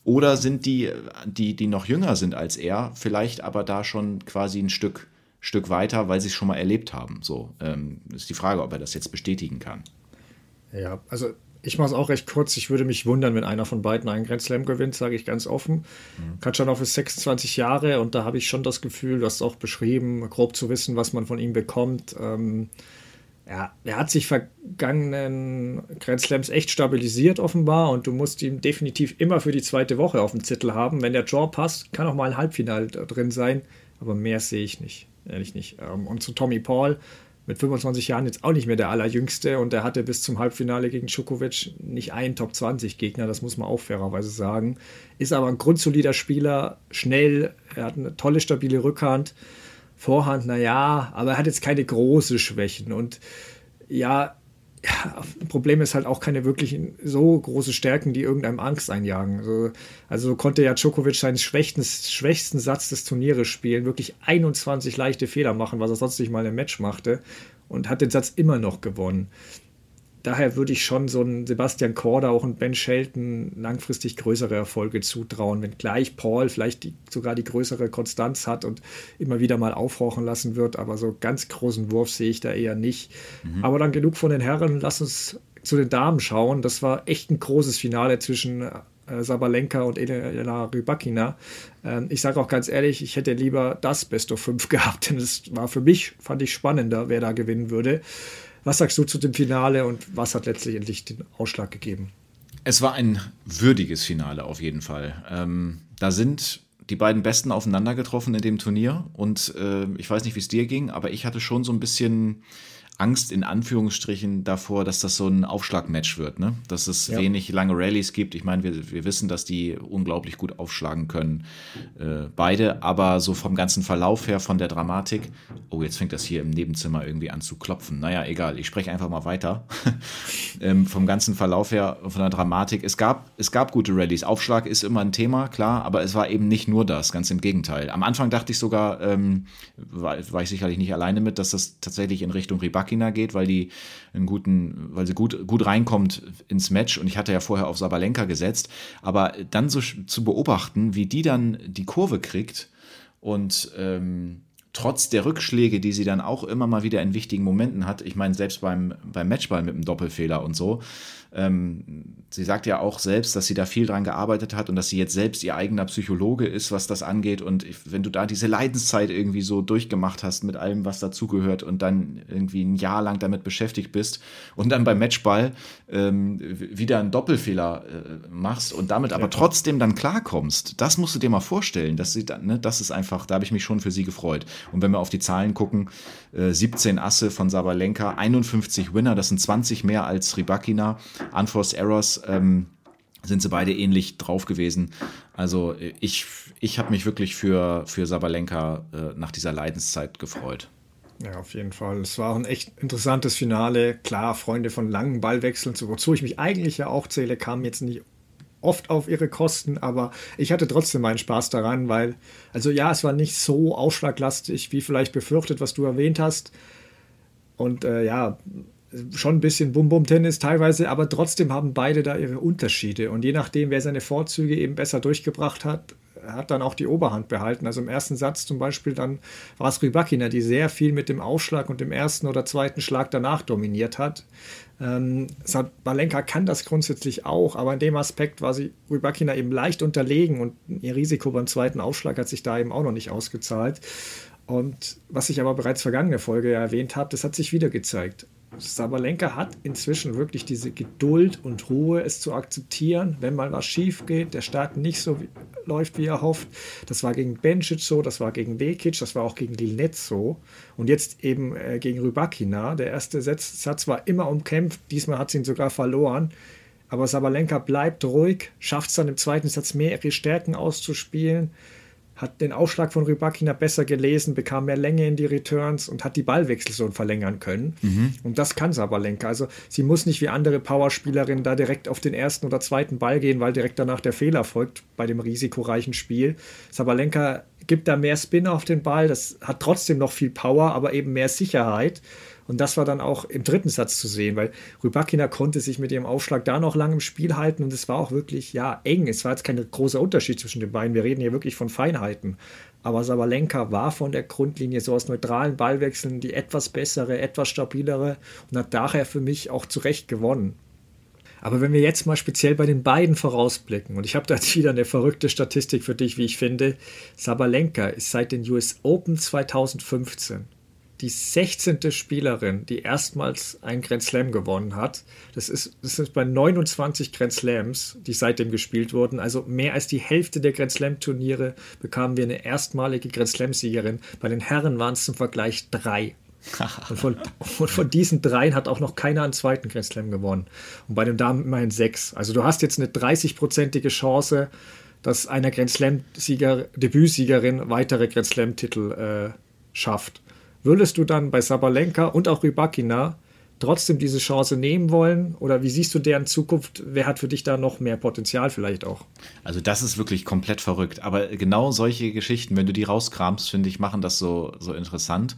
B: Oder sind die, die, die noch jünger sind als er, vielleicht aber da schon quasi ein Stück, Stück weiter, weil sie es schon mal erlebt haben? So ähm, ist die Frage, ob er das jetzt bestätigen kann.
A: Ja, also ich mache es auch recht kurz. Ich würde mich wundern, wenn einer von beiden einen Grand Slam gewinnt, sage ich ganz offen. Mhm. Katschanov ist 26 Jahre und da habe ich schon das Gefühl, du hast auch beschrieben, grob zu wissen, was man von ihm bekommt. Ähm, ja, er hat sich vergangenen Grand Slams echt stabilisiert offenbar und du musst ihn definitiv immer für die zweite Woche auf dem Zettel haben. Wenn der Draw passt, kann auch mal ein Halbfinale drin sein, aber mehr sehe ich nicht, ehrlich nicht. Ähm, und zu Tommy Paul, mit 25 Jahren jetzt auch nicht mehr der allerjüngste und er hatte bis zum Halbfinale gegen Djokovic nicht einen Top 20 Gegner, das muss man auch fairerweise sagen. Ist aber ein grundsolider Spieler, schnell, er hat eine tolle, stabile Rückhand Vorhand, naja, aber er hat jetzt keine großen Schwächen. Und ja, ja, Problem ist halt auch keine wirklichen so große Stärken, die irgendeinem Angst einjagen. Also, also konnte ja Djokovic seinen schwächsten, schwächsten Satz des Turnieres spielen, wirklich 21 leichte Fehler machen, was er sonst nicht mal im Match machte und hat den Satz immer noch gewonnen daher würde ich schon so einen Sebastian Korda, auch einen Ben Shelton langfristig größere Erfolge zutrauen, wenn gleich Paul vielleicht die, sogar die größere Konstanz hat und immer wieder mal aufrauchen lassen wird, aber so ganz großen Wurf sehe ich da eher nicht. Mhm. Aber dann genug von den Herren, lass uns zu den Damen schauen. Das war echt ein großes Finale zwischen äh, Sabalenka und Elena Rybakina. Ähm, ich sage auch ganz ehrlich, ich hätte lieber das Best of 5 gehabt, denn es war für mich, fand ich spannender, wer da gewinnen würde. Was sagst du zu dem Finale und was hat letztlich endlich den Ausschlag gegeben?
B: Es war ein würdiges Finale auf jeden Fall. Ähm, da sind die beiden Besten aufeinander getroffen in dem Turnier und äh, ich weiß nicht, wie es dir ging, aber ich hatte schon so ein bisschen Angst in Anführungsstrichen davor, dass das so ein Aufschlagmatch wird, ne? Dass es ja. wenig lange Rallyes gibt. Ich meine, wir, wir wissen, dass die unglaublich gut aufschlagen können, äh, beide, aber so vom ganzen Verlauf her, von der Dramatik, oh, jetzt fängt das hier im Nebenzimmer irgendwie an zu klopfen. Naja, egal, ich spreche einfach mal weiter. ähm, vom ganzen Verlauf her, von der Dramatik, es gab, es gab gute Rallyes. Aufschlag ist immer ein Thema, klar, aber es war eben nicht nur das, ganz im Gegenteil. Am Anfang dachte ich sogar, ähm, war, war ich sicherlich nicht alleine mit, dass das tatsächlich in Richtung Ribak Sakina geht, weil die einen guten, weil sie gut, gut reinkommt ins Match. Und ich hatte ja vorher auf Sabalenka gesetzt, aber dann so zu beobachten, wie die dann die Kurve kriegt und ähm, trotz der Rückschläge, die sie dann auch immer mal wieder in wichtigen Momenten hat, ich meine, selbst beim, beim Matchball mit dem Doppelfehler und so, ähm, sie sagt ja auch selbst, dass sie da viel dran gearbeitet hat und dass sie jetzt selbst ihr eigener Psychologe ist, was das angeht. Und wenn du da diese Leidenszeit irgendwie so durchgemacht hast mit allem, was dazugehört und dann irgendwie ein Jahr lang damit beschäftigt bist und dann beim Matchball ähm, wieder einen Doppelfehler äh, machst und damit aber trotzdem dann klarkommst, das musst du dir mal vorstellen. Das, sieht, ne, das ist einfach, da habe ich mich schon für sie gefreut. Und wenn wir auf die Zahlen gucken, äh, 17 Asse von Sabalenka, 51 Winner, das sind 20 mehr als Ribakina. Unforced Errors ähm, sind sie beide ähnlich drauf gewesen. Also ich, ich habe mich wirklich für, für Sabalenka äh, nach dieser Leidenszeit gefreut.
A: Ja, auf jeden Fall. Es war ein echt interessantes Finale. Klar, Freunde von langen Ballwechseln, wozu ich mich eigentlich ja auch zähle, kamen jetzt nicht oft auf ihre Kosten, aber ich hatte trotzdem meinen Spaß daran, weil, also ja, es war nicht so ausschlaglastig, wie vielleicht befürchtet, was du erwähnt hast. Und äh, ja, schon ein bisschen Bum-Bum-Tennis teilweise, aber trotzdem haben beide da ihre Unterschiede. Und je nachdem, wer seine Vorzüge eben besser durchgebracht hat, hat dann auch die Oberhand behalten. Also im ersten Satz zum Beispiel dann war es Rybakina, die sehr viel mit dem Aufschlag und dem ersten oder zweiten Schlag danach dominiert hat. Ähm, Sabalenka kann das grundsätzlich auch, aber in dem Aspekt war sie Rybakina eben leicht unterlegen und ihr Risiko beim zweiten Aufschlag hat sich da eben auch noch nicht ausgezahlt. Und was ich aber bereits vergangene Folge erwähnt habe, das hat sich wieder gezeigt. Sabalenka hat inzwischen wirklich diese Geduld und Ruhe, es zu akzeptieren, wenn mal was schief geht, der Start nicht so wie, läuft, wie er hofft. Das war gegen Bencic so, das war gegen Vekic, das war auch gegen Lilnet so. Und jetzt eben äh, gegen Rybakina. Der erste Satz war immer umkämpft, diesmal hat sie ihn sogar verloren. Aber Sabalenka bleibt ruhig, schafft es dann im zweiten Satz mehr ihre Stärken auszuspielen hat den Aufschlag von Rybakina besser gelesen, bekam mehr Länge in die Returns und hat die Ballwechsel so verlängern können. Mhm. Und das kann Sabalenka. Also sie muss nicht wie andere Powerspielerinnen da direkt auf den ersten oder zweiten Ball gehen, weil direkt danach der Fehler folgt bei dem risikoreichen Spiel. Sabalenka gibt da mehr Spin auf den Ball, das hat trotzdem noch viel Power, aber eben mehr Sicherheit. Und das war dann auch im dritten Satz zu sehen, weil Rybakina konnte sich mit ihrem Aufschlag da noch lange im Spiel halten und es war auch wirklich, ja, eng. Es war jetzt kein großer Unterschied zwischen den beiden. Wir reden hier wirklich von Feinheiten. Aber Sabalenka war von der Grundlinie so aus neutralen Ballwechseln die etwas bessere, etwas stabilere und hat daher für mich auch zu Recht gewonnen. Aber wenn wir jetzt mal speziell bei den beiden vorausblicken, und ich habe da jetzt wieder eine verrückte Statistik für dich, wie ich finde, Sabalenka ist seit den US Open 2015 die 16. Spielerin, die erstmals einen Grand Slam gewonnen hat. Das ist, das ist bei 29 Grand Slams, die seitdem gespielt wurden. Also mehr als die Hälfte der Grand Slam-Turniere bekamen wir eine erstmalige Grand Slam-Siegerin. Bei den Herren waren es zum Vergleich drei. und, von, und von diesen dreien hat auch noch keiner einen zweiten Grand Slam gewonnen. Und bei den Damen immerhin sechs. Also du hast jetzt eine 30-prozentige Chance, dass einer Grand Slam-Sieger, Debütsiegerin weitere Grand Slam-Titel äh, schafft würdest du dann bei Sabalenka und auch Rybakina trotzdem diese Chance nehmen wollen? Oder wie siehst du deren Zukunft? Wer hat für dich da noch mehr Potenzial vielleicht auch?
B: Also das ist wirklich komplett verrückt. Aber genau solche Geschichten, wenn du die rauskramst, finde ich, machen das so, so interessant.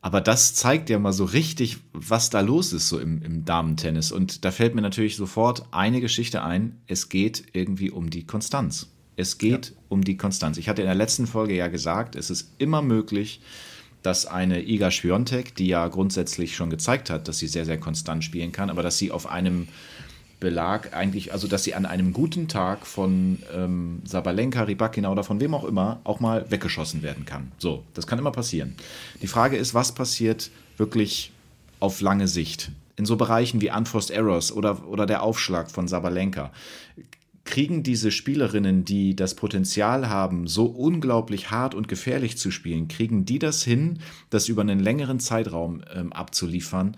B: Aber das zeigt ja mal so richtig, was da los ist, so im, im Damentennis. Und da fällt mir natürlich sofort eine Geschichte ein. Es geht irgendwie um die Konstanz. Es geht ja. um die Konstanz. Ich hatte in der letzten Folge ja gesagt, es ist immer möglich, dass eine Iga Świątek, die ja grundsätzlich schon gezeigt hat, dass sie sehr, sehr konstant spielen kann, aber dass sie auf einem Belag eigentlich, also dass sie an einem guten Tag von ähm, Sabalenka, Rybakina oder von wem auch immer auch mal weggeschossen werden kann. So, das kann immer passieren. Die Frage ist, was passiert wirklich auf lange Sicht? In so Bereichen wie Unforced Errors oder, oder der Aufschlag von Sabalenka. Kriegen diese Spielerinnen, die das Potenzial haben, so unglaublich hart und gefährlich zu spielen, kriegen die das hin, das über einen längeren Zeitraum ähm, abzuliefern?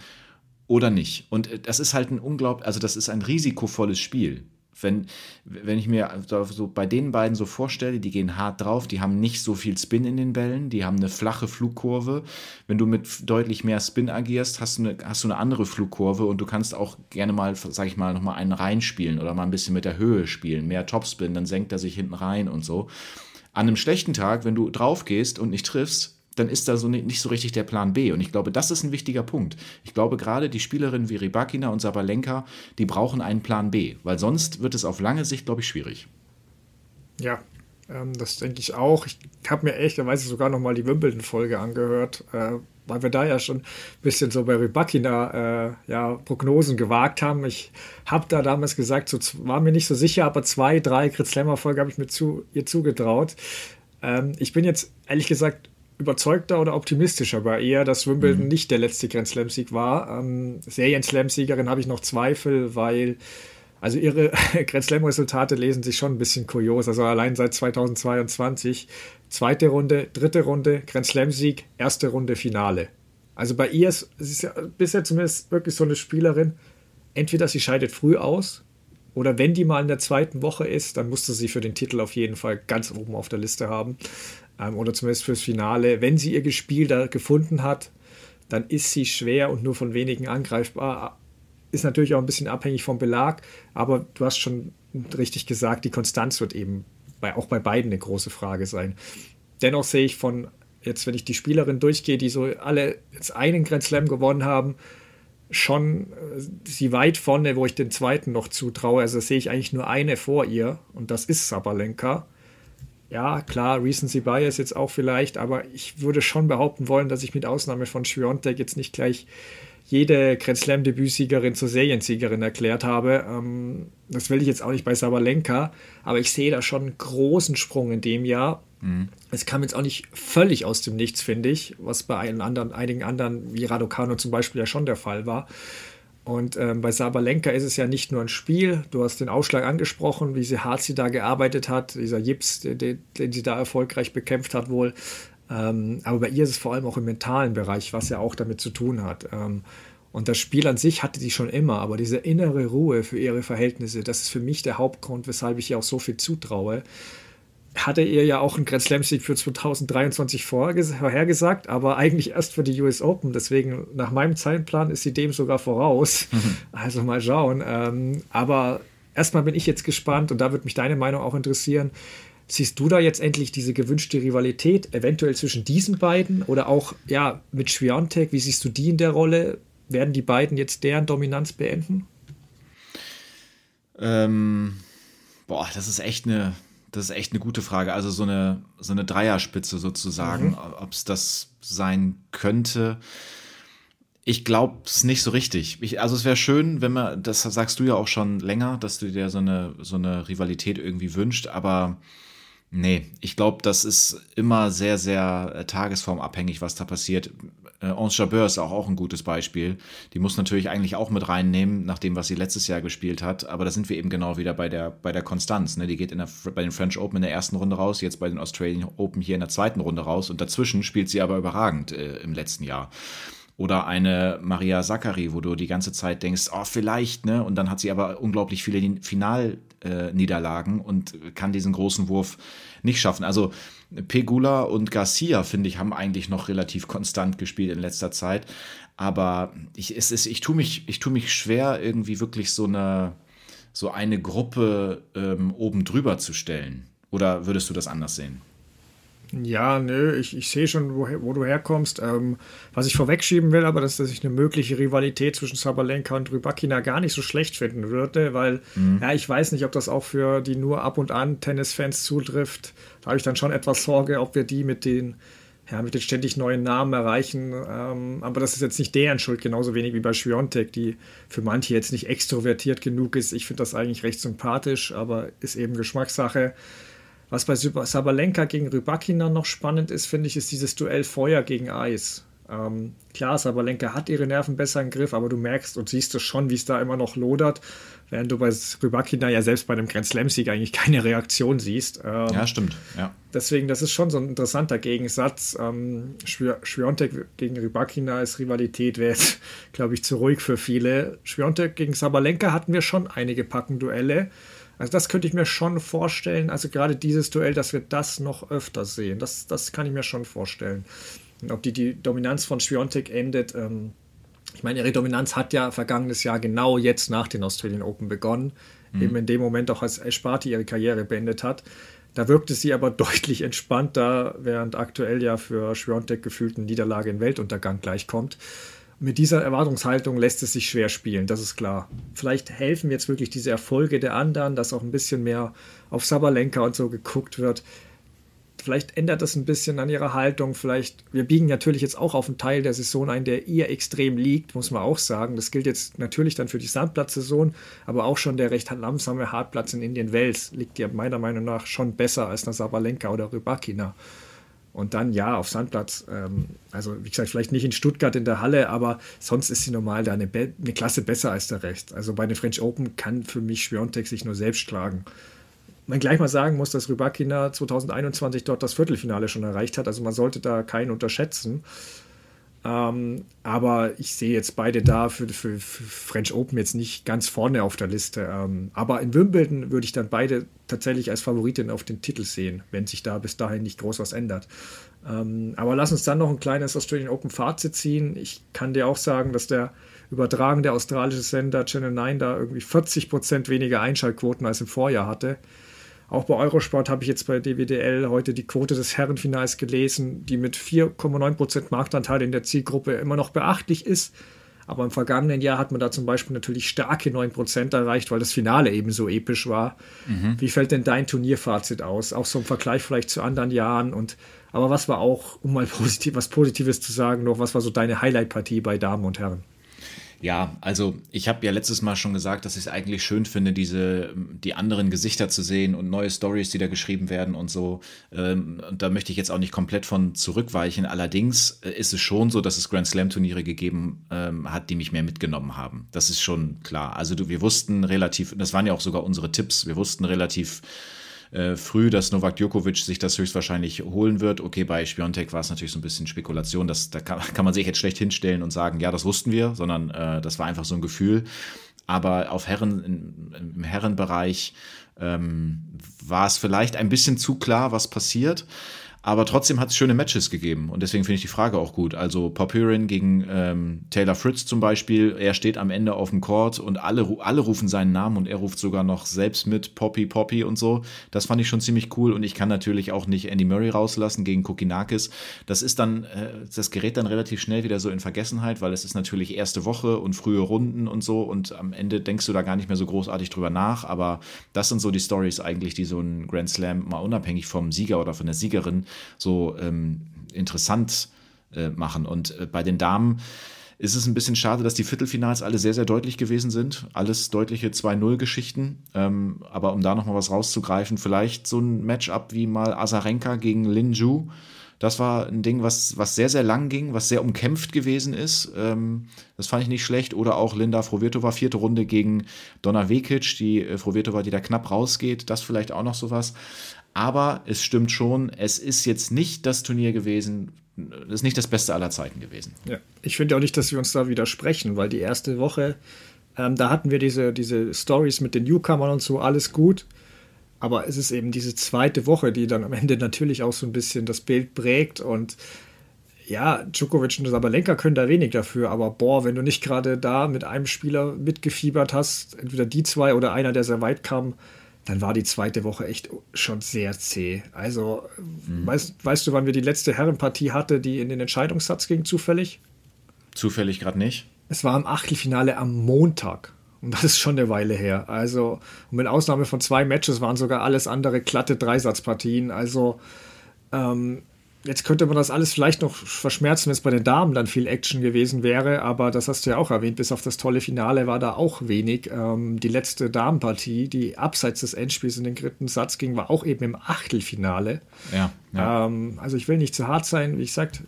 B: oder nicht. Und äh, das ist halt ein unglaublich, also das ist ein risikovolles Spiel. Wenn, wenn ich mir so bei den beiden so vorstelle, die gehen hart drauf, die haben nicht so viel Spin in den Bällen, die haben eine flache Flugkurve. Wenn du mit deutlich mehr Spin agierst, hast du eine, hast du eine andere Flugkurve und du kannst auch gerne mal, sag ich mal, nochmal einen reinspielen oder mal ein bisschen mit der Höhe spielen, mehr Topspin, dann senkt er sich hinten rein und so. An einem schlechten Tag, wenn du drauf gehst und nicht triffst, dann ist da so nicht so richtig der Plan B. Und ich glaube, das ist ein wichtiger Punkt. Ich glaube, gerade die Spielerinnen wie Rybakina und Sabalenka, die brauchen einen Plan B, weil sonst wird es auf lange Sicht, glaube ich, schwierig.
A: Ja, ähm, das denke ich auch. Ich habe mir ehrlicherweise sogar noch mal die Wimbledon-Folge angehört, äh, weil wir da ja schon ein bisschen so bei Rybakina äh, ja, Prognosen gewagt haben. Ich habe da damals gesagt, so, war mir nicht so sicher, aber zwei, drei Folge habe ich mir zu, ihr zugetraut. Ähm, ich bin jetzt ehrlich gesagt überzeugter oder optimistischer bei ihr, dass Wimbledon mhm. nicht der letzte Grand Slam-Sieg war. Ähm, Serien-Slam-Siegerin habe ich noch Zweifel, weil also ihre Grand Slam-Resultate lesen sich schon ein bisschen kurios. Also allein seit 2022 zweite Runde, dritte Runde, Grand Slam-Sieg, erste Runde Finale. Also bei ihr ist es ja bisher zumindest wirklich so eine Spielerin, entweder sie scheidet früh aus oder wenn die mal in der zweiten Woche ist, dann musste sie für den Titel auf jeden Fall ganz oben auf der Liste haben ähm, oder zumindest fürs Finale. Wenn sie ihr Spiel da gefunden hat, dann ist sie schwer und nur von wenigen angreifbar. Ist natürlich auch ein bisschen abhängig vom Belag, aber du hast schon richtig gesagt, die Konstanz wird eben bei, auch bei beiden eine große Frage sein. Dennoch sehe ich von, jetzt wenn ich die Spielerin durchgehe, die so alle jetzt einen Grand Slam gewonnen haben, schon äh, sie weit vorne, wo ich den zweiten noch zutraue. Also sehe ich eigentlich nur eine vor ihr und das ist Sabalenka ja, klar, Recency Bias jetzt auch vielleicht, aber ich würde schon behaupten wollen, dass ich mit Ausnahme von Schwiontek jetzt nicht gleich jede Grand Slam Debütsiegerin zur Seriensiegerin erklärt habe. Ähm, das will ich jetzt auch nicht bei Sabalenka, aber ich sehe da schon einen großen Sprung in dem Jahr. Mhm. Es kam jetzt auch nicht völlig aus dem Nichts, finde ich, was bei anderen, einigen anderen, wie Raducano zum Beispiel, ja schon der Fall war. Und ähm, bei Sabalenka ist es ja nicht nur ein Spiel. Du hast den Ausschlag angesprochen, wie sie hart sie da gearbeitet hat, dieser Jips, den, den sie da erfolgreich bekämpft hat wohl. Ähm, aber bei ihr ist es vor allem auch im mentalen Bereich, was ja auch damit zu tun hat. Ähm, und das Spiel an sich hatte sie schon immer, aber diese innere Ruhe für ihre Verhältnisse, das ist für mich der Hauptgrund, weshalb ich ihr auch so viel zutraue hatte ihr ja auch einen Grand Slam Sieg für 2023 vorhergesagt, aber eigentlich erst für die US Open. Deswegen, nach meinem Zeitplan ist sie dem sogar voraus. Mhm. Also mal schauen. Ähm, aber erstmal bin ich jetzt gespannt und da würde mich deine Meinung auch interessieren. Siehst du da jetzt endlich diese gewünschte Rivalität, eventuell zwischen diesen beiden oder auch ja mit Schwiontek? Wie siehst du die in der Rolle? Werden die beiden jetzt deren Dominanz beenden?
B: Ähm, boah, das ist echt eine das ist echt eine gute Frage. Also so eine, so eine Dreierspitze sozusagen, mhm. ob es das sein könnte. Ich glaube es nicht so richtig. Ich, also es wäre schön, wenn man, das sagst du ja auch schon länger, dass du dir so eine, so eine Rivalität irgendwie wünscht, aber nee, ich glaube, das ist immer sehr, sehr äh, tagesformabhängig, was da passiert. Äh, Ange Jabeur ist auch, auch ein gutes Beispiel. Die muss natürlich eigentlich auch mit reinnehmen, nach dem, was sie letztes Jahr gespielt hat. Aber da sind wir eben genau wieder bei der, bei der Konstanz. Ne? Die geht in der, bei den French Open in der ersten Runde raus, jetzt bei den Australian Open hier in der zweiten Runde raus. Und dazwischen spielt sie aber überragend äh, im letzten Jahr. Oder eine Maria Sakkari, wo du die ganze Zeit denkst, oh, vielleicht, ne? Und dann hat sie aber unglaublich viele Finalniederlagen äh, und kann diesen großen Wurf nicht schaffen. Also Pegula und Garcia, finde ich, haben eigentlich noch relativ konstant gespielt in letzter Zeit. Aber ich, es ist, ich tue mich, ich tue mich schwer, irgendwie wirklich so eine, so eine Gruppe ähm, oben drüber zu stellen. Oder würdest du das anders sehen?
A: Ja, nö, ich, ich sehe schon, wo, wo du herkommst. Ähm, was ich vorwegschieben will, aber, dass, dass ich eine mögliche Rivalität zwischen Sabalenka und Rybakina gar nicht so schlecht finden würde, weil, mhm. ja, ich weiß nicht, ob das auch für die nur ab und an Tennisfans zutrifft. Da habe ich dann schon etwas Sorge, ob wir die mit den, ja, mit den ständig neuen Namen erreichen. Ähm, aber das ist jetzt nicht deren Schuld, genauso wenig wie bei Schwiontek, die für manche jetzt nicht extrovertiert genug ist. Ich finde das eigentlich recht sympathisch, aber ist eben Geschmackssache. Was bei Sabalenka gegen Rybakina noch spannend ist, finde ich, ist dieses Duell Feuer gegen Eis. Ähm, klar, Sabalenka hat ihre Nerven besser im Griff, aber du merkst und siehst es schon, wie es da immer noch lodert, während du bei Rybakina ja selbst bei einem Grand Slam-Sieg eigentlich keine Reaktion siehst.
B: Ähm, ja, stimmt. Ja.
A: Deswegen, das ist schon so ein interessanter Gegensatz. Ähm, Schwiontek gegen Rybakina als Rivalität wäre jetzt, glaube ich, zu ruhig für viele. Schwiontek gegen Sabalenka hatten wir schon einige Packenduelle. Also das könnte ich mir schon vorstellen. Also gerade dieses Duell, dass wir das noch öfter sehen. Das, das kann ich mir schon vorstellen. Und ob die, die Dominanz von Schwiontek endet, ähm, ich meine, ihre Dominanz hat ja vergangenes Jahr genau jetzt nach den Australian Open begonnen. Mhm. Eben in dem Moment auch, als Esparti ihre Karriere beendet hat. Da wirkte sie aber deutlich entspannter, während aktuell ja für Schwiontek gefühlt eine Niederlage in Weltuntergang gleichkommt mit dieser Erwartungshaltung lässt es sich schwer spielen, das ist klar. Vielleicht helfen jetzt wirklich diese Erfolge der anderen, dass auch ein bisschen mehr auf Sabalenka und so geguckt wird. Vielleicht ändert das ein bisschen an ihrer Haltung. Vielleicht, wir biegen natürlich jetzt auch auf einen Teil der Saison ein, der ihr extrem liegt, muss man auch sagen. Das gilt jetzt natürlich dann für die Sandplatzsaison, aber auch schon der recht langsame Hartplatz in Indien Wels liegt ja meiner Meinung nach schon besser als eine Sabalenka oder Rybakina. Und dann ja, auf Sandplatz. Ähm, also, wie gesagt, vielleicht nicht in Stuttgart in der Halle, aber sonst ist sie normal da eine, Be eine Klasse besser als der Rest. Also bei den French Open kann für mich Schwiontek sich nur selbst schlagen. Man gleich mal sagen muss, dass Rybakina 2021 dort das Viertelfinale schon erreicht hat. Also man sollte da keinen unterschätzen. Ähm, aber ich sehe jetzt beide da für, für, für, French Open jetzt nicht ganz vorne auf der Liste. Ähm, aber in Wimbledon würde ich dann beide tatsächlich als Favoritin auf den Titel sehen, wenn sich da bis dahin nicht groß was ändert. Ähm, aber lass uns dann noch ein kleines Australian Open Fazit ziehen. Ich kann dir auch sagen, dass der übertragende australische Sender Channel 9 da irgendwie 40 Prozent weniger Einschaltquoten als im Vorjahr hatte. Auch bei Eurosport habe ich jetzt bei DWDL heute die Quote des Herrenfinals gelesen, die mit 4,9% Marktanteil in der Zielgruppe immer noch beachtlich ist. Aber im vergangenen Jahr hat man da zum Beispiel natürlich starke 9% erreicht, weil das Finale eben so episch war. Mhm. Wie fällt denn dein Turnierfazit aus? Auch so im Vergleich vielleicht zu anderen Jahren. Und aber was war auch, um mal positiv, was Positives zu sagen, noch, was war so deine Highlight-Partie bei Damen und Herren?
B: Ja, also ich habe ja letztes Mal schon gesagt, dass ich es eigentlich schön finde, diese die anderen Gesichter zu sehen und neue Stories, die da geschrieben werden und so. Ähm, und da möchte ich jetzt auch nicht komplett von zurückweichen. Allerdings äh, ist es schon so, dass es Grand Slam Turniere gegeben ähm, hat, die mich mehr mitgenommen haben. Das ist schon klar. Also du, wir wussten relativ, das waren ja auch sogar unsere Tipps. Wir wussten relativ äh, früh, dass Novak Djokovic sich das höchstwahrscheinlich holen wird. Okay, bei Spiontek war es natürlich so ein bisschen Spekulation, das, da kann, kann, man sich jetzt schlecht hinstellen und sagen, ja, das wussten wir, sondern äh, das war einfach so ein Gefühl. Aber auf Herren, im Herrenbereich ähm, war es vielleicht ein bisschen zu klar, was passiert. Aber trotzdem hat es schöne Matches gegeben und deswegen finde ich die Frage auch gut. Also Popirin gegen ähm, Taylor Fritz zum Beispiel, er steht am Ende auf dem Court und alle, alle rufen seinen Namen und er ruft sogar noch selbst mit Poppy, Poppy und so. Das fand ich schon ziemlich cool und ich kann natürlich auch nicht Andy Murray rauslassen gegen Kokinakis. Das ist dann, äh, das gerät dann relativ schnell wieder so in Vergessenheit, weil es ist natürlich erste Woche und frühe Runden und so und am Ende denkst du da gar nicht mehr so großartig drüber nach, aber das sind so die Stories eigentlich, die so ein Grand Slam mal unabhängig vom Sieger oder von der Siegerin so ähm, interessant äh, machen. Und äh, bei den Damen ist es ein bisschen schade, dass die Viertelfinals alle sehr, sehr deutlich gewesen sind. Alles deutliche 2-0-Geschichten. Ähm, aber um da nochmal was rauszugreifen, vielleicht so ein Matchup wie mal Azarenka gegen Lin Ju. Das war ein Ding, was, was sehr, sehr lang ging, was sehr umkämpft gewesen ist. Ähm, das fand ich nicht schlecht. Oder auch Linda Frovirtova, vierte Runde gegen Donna Vekic, die äh, Frovirtova, die da knapp rausgeht. Das vielleicht auch noch sowas. Aber es stimmt schon, es ist jetzt nicht das Turnier gewesen, das ist nicht das Beste aller Zeiten gewesen.
A: Ja, ich finde auch nicht, dass wir uns da widersprechen, weil die erste Woche, ähm, da hatten wir diese, diese Stories mit den Newcomern und so, alles gut. Aber es ist eben diese zweite Woche, die dann am Ende natürlich auch so ein bisschen das Bild prägt und ja, Djokovic und Sabalenka können da wenig dafür, aber boah, wenn du nicht gerade da mit einem Spieler mitgefiebert hast, entweder die zwei oder einer, der sehr weit kam, dann war die zweite Woche echt schon sehr zäh. Also, mhm. weißt, weißt du, wann wir die letzte Herrenpartie hatte, die in den Entscheidungssatz ging, zufällig?
B: Zufällig gerade nicht.
A: Es war im Achtelfinale am Montag. Und das ist schon eine Weile her. Also, mit Ausnahme von zwei Matches waren sogar alles andere glatte Dreisatzpartien. Also, ähm, Jetzt könnte man das alles vielleicht noch verschmerzen, wenn es bei den Damen dann viel Action gewesen wäre, aber das hast du ja auch erwähnt, bis auf das tolle Finale war da auch wenig. Ähm, die letzte Damenpartie, die abseits des Endspiels in den dritten Satz ging, war auch eben im Achtelfinale.
B: Ja. Ja.
A: Ähm, also ich will nicht zu hart sein, wie gesagt,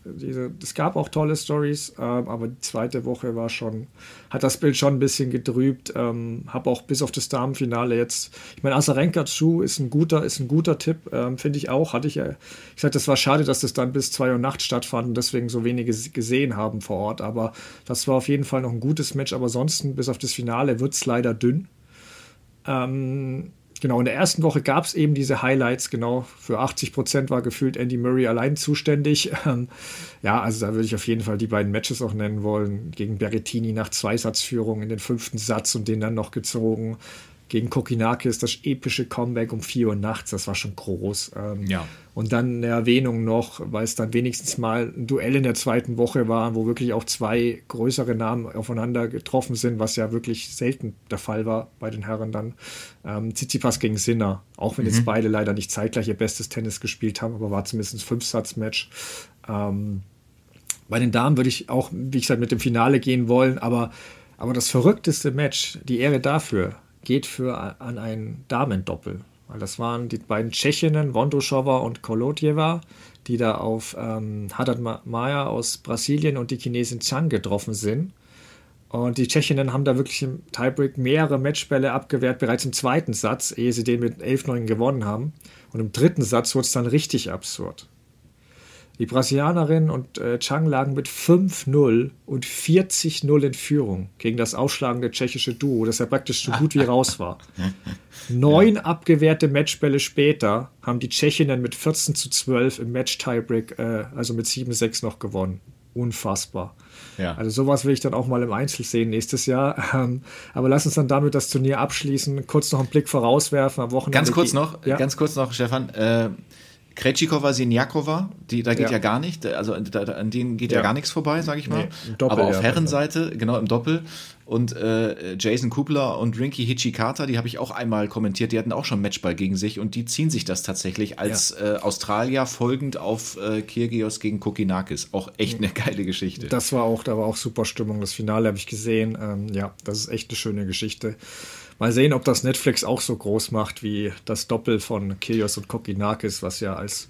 A: es gab auch tolle Stories, ähm, aber die zweite Woche war schon, hat das Bild schon ein bisschen getrübt. Ähm, Habe auch bis auf das Damenfinale jetzt, ich meine, Asarenka zu ist ein guter, ist ein guter Tipp, ähm, finde ich auch. Hatte ich ja, ich sagte, das war schade, dass das dann bis 2 Uhr Nacht stattfand und deswegen so wenige gesehen haben vor Ort. Aber das war auf jeden Fall noch ein gutes Match. Aber ansonsten, bis auf das Finale, wird es leider dünn. Ähm, genau, in der ersten Woche gab es eben diese Highlights, genau, für 80 Prozent war gefühlt Andy Murray allein zuständig. Ähm, ja, also da würde ich auf jeden Fall die beiden Matches auch nennen wollen. Gegen Berrettini nach Zweisatzführung in den fünften Satz und den dann noch gezogen gegen Kokinakis das epische Comeback um 4 Uhr nachts, das war schon groß.
B: Ähm, ja.
A: Und dann eine Erwähnung noch, weil es dann wenigstens mal ein Duell in der zweiten Woche war, wo wirklich auch zwei größere Namen aufeinander getroffen sind, was ja wirklich selten der Fall war bei den Herren dann. Ähm, Tsitsipas gegen Sinner, auch wenn mhm. jetzt beide leider nicht zeitgleich ihr bestes Tennis gespielt haben, aber war zumindest ein Fünfsatz-Match. Ähm, bei den Damen würde ich auch, wie gesagt, mit dem Finale gehen wollen, aber, aber das verrückteste Match, die Ehre dafür, geht für an ein Damendoppel. Weil das waren die beiden Tschechinnen, Vondrushova und Kolotjeva, die da auf ähm, Haddad Maya aus Brasilien und die Chinesin Zhang getroffen sind. Und die Tschechinnen haben da wirklich im Tiebreak mehrere Matchbälle abgewehrt, bereits im zweiten Satz, ehe sie den mit 11-9 gewonnen haben. Und im dritten Satz wurde es dann richtig absurd. Die Brasilianerin und äh, Chang lagen mit 5-0 und 40-0 in Führung gegen das ausschlagende tschechische Duo, das ja praktisch so gut wie raus war. Neun ja. abgewehrte Matchbälle später haben die Tschechinnen mit 14 zu 12 im Match-Tiebreak, äh, also mit 7-6 noch gewonnen. Unfassbar. Ja. Also sowas will ich dann auch mal im Einzel sehen nächstes Jahr. Ähm, aber lass uns dann damit das Turnier abschließen. Kurz noch einen Blick vorauswerfen am Wochenende.
B: Ganz kurz noch, ja? ganz kurz noch, Stefan. Äh, Krejcikova, Sinjakova, die, da geht ja. ja gar nicht, also da, an denen geht ja, ja gar nichts vorbei, sage ich mal. Nee, Doppel, Aber auf ja, Herrenseite, genau im Doppel. Und äh, Jason Kubler und Rinky Hichikata, die habe ich auch einmal kommentiert, die hatten auch schon Matchball gegen sich und die ziehen sich das tatsächlich als äh, Australier folgend auf äh, Kyrgios gegen Kokinakis. Auch echt eine geile Geschichte.
A: Das war auch, da war auch super Stimmung. Das Finale habe ich gesehen. Ähm, ja, das ist echt eine schöne Geschichte. Mal sehen, ob das Netflix auch so groß macht wie das Doppel von Kyrgios und Kokinakis, was ja als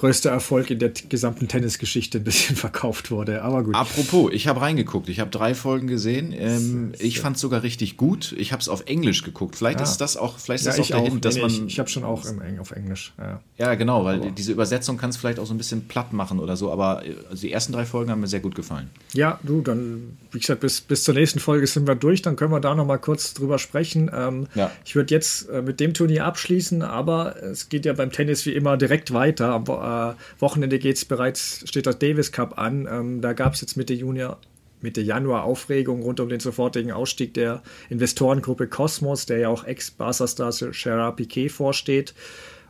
A: größter Erfolg in der gesamten Tennisgeschichte ein bisschen verkauft wurde. Aber gut.
B: Apropos, ich habe reingeguckt. Ich habe drei Folgen gesehen. Ähm, ich fand es sogar richtig gut. Ich habe es auf Englisch geguckt. Vielleicht ja. ist das auch, vielleicht
A: ja,
B: ist das auch
A: der dass nee, man. Ich, ich habe schon auch im, auf Englisch. Ja,
B: ja genau, weil aber. diese Übersetzung kann es vielleicht auch so ein bisschen platt machen oder so. Aber also die ersten drei Folgen haben mir sehr gut gefallen.
A: Ja, du, dann, wie gesagt, bis, bis zur nächsten Folge sind wir durch. Dann können wir da noch mal kurz drüber sprechen. Ähm. Ich würde jetzt äh, mit dem Turnier abschließen, aber es geht ja beim Tennis wie immer direkt weiter. Aber äh, Wochenende geht es bereits, steht das Davis Cup an. Ähm, da gab es jetzt Mitte Juni Mitte Januar Aufregung rund um den sofortigen Ausstieg der Investorengruppe Cosmos, der ja auch Ex-Barca-Star Gerard Piquet vorsteht.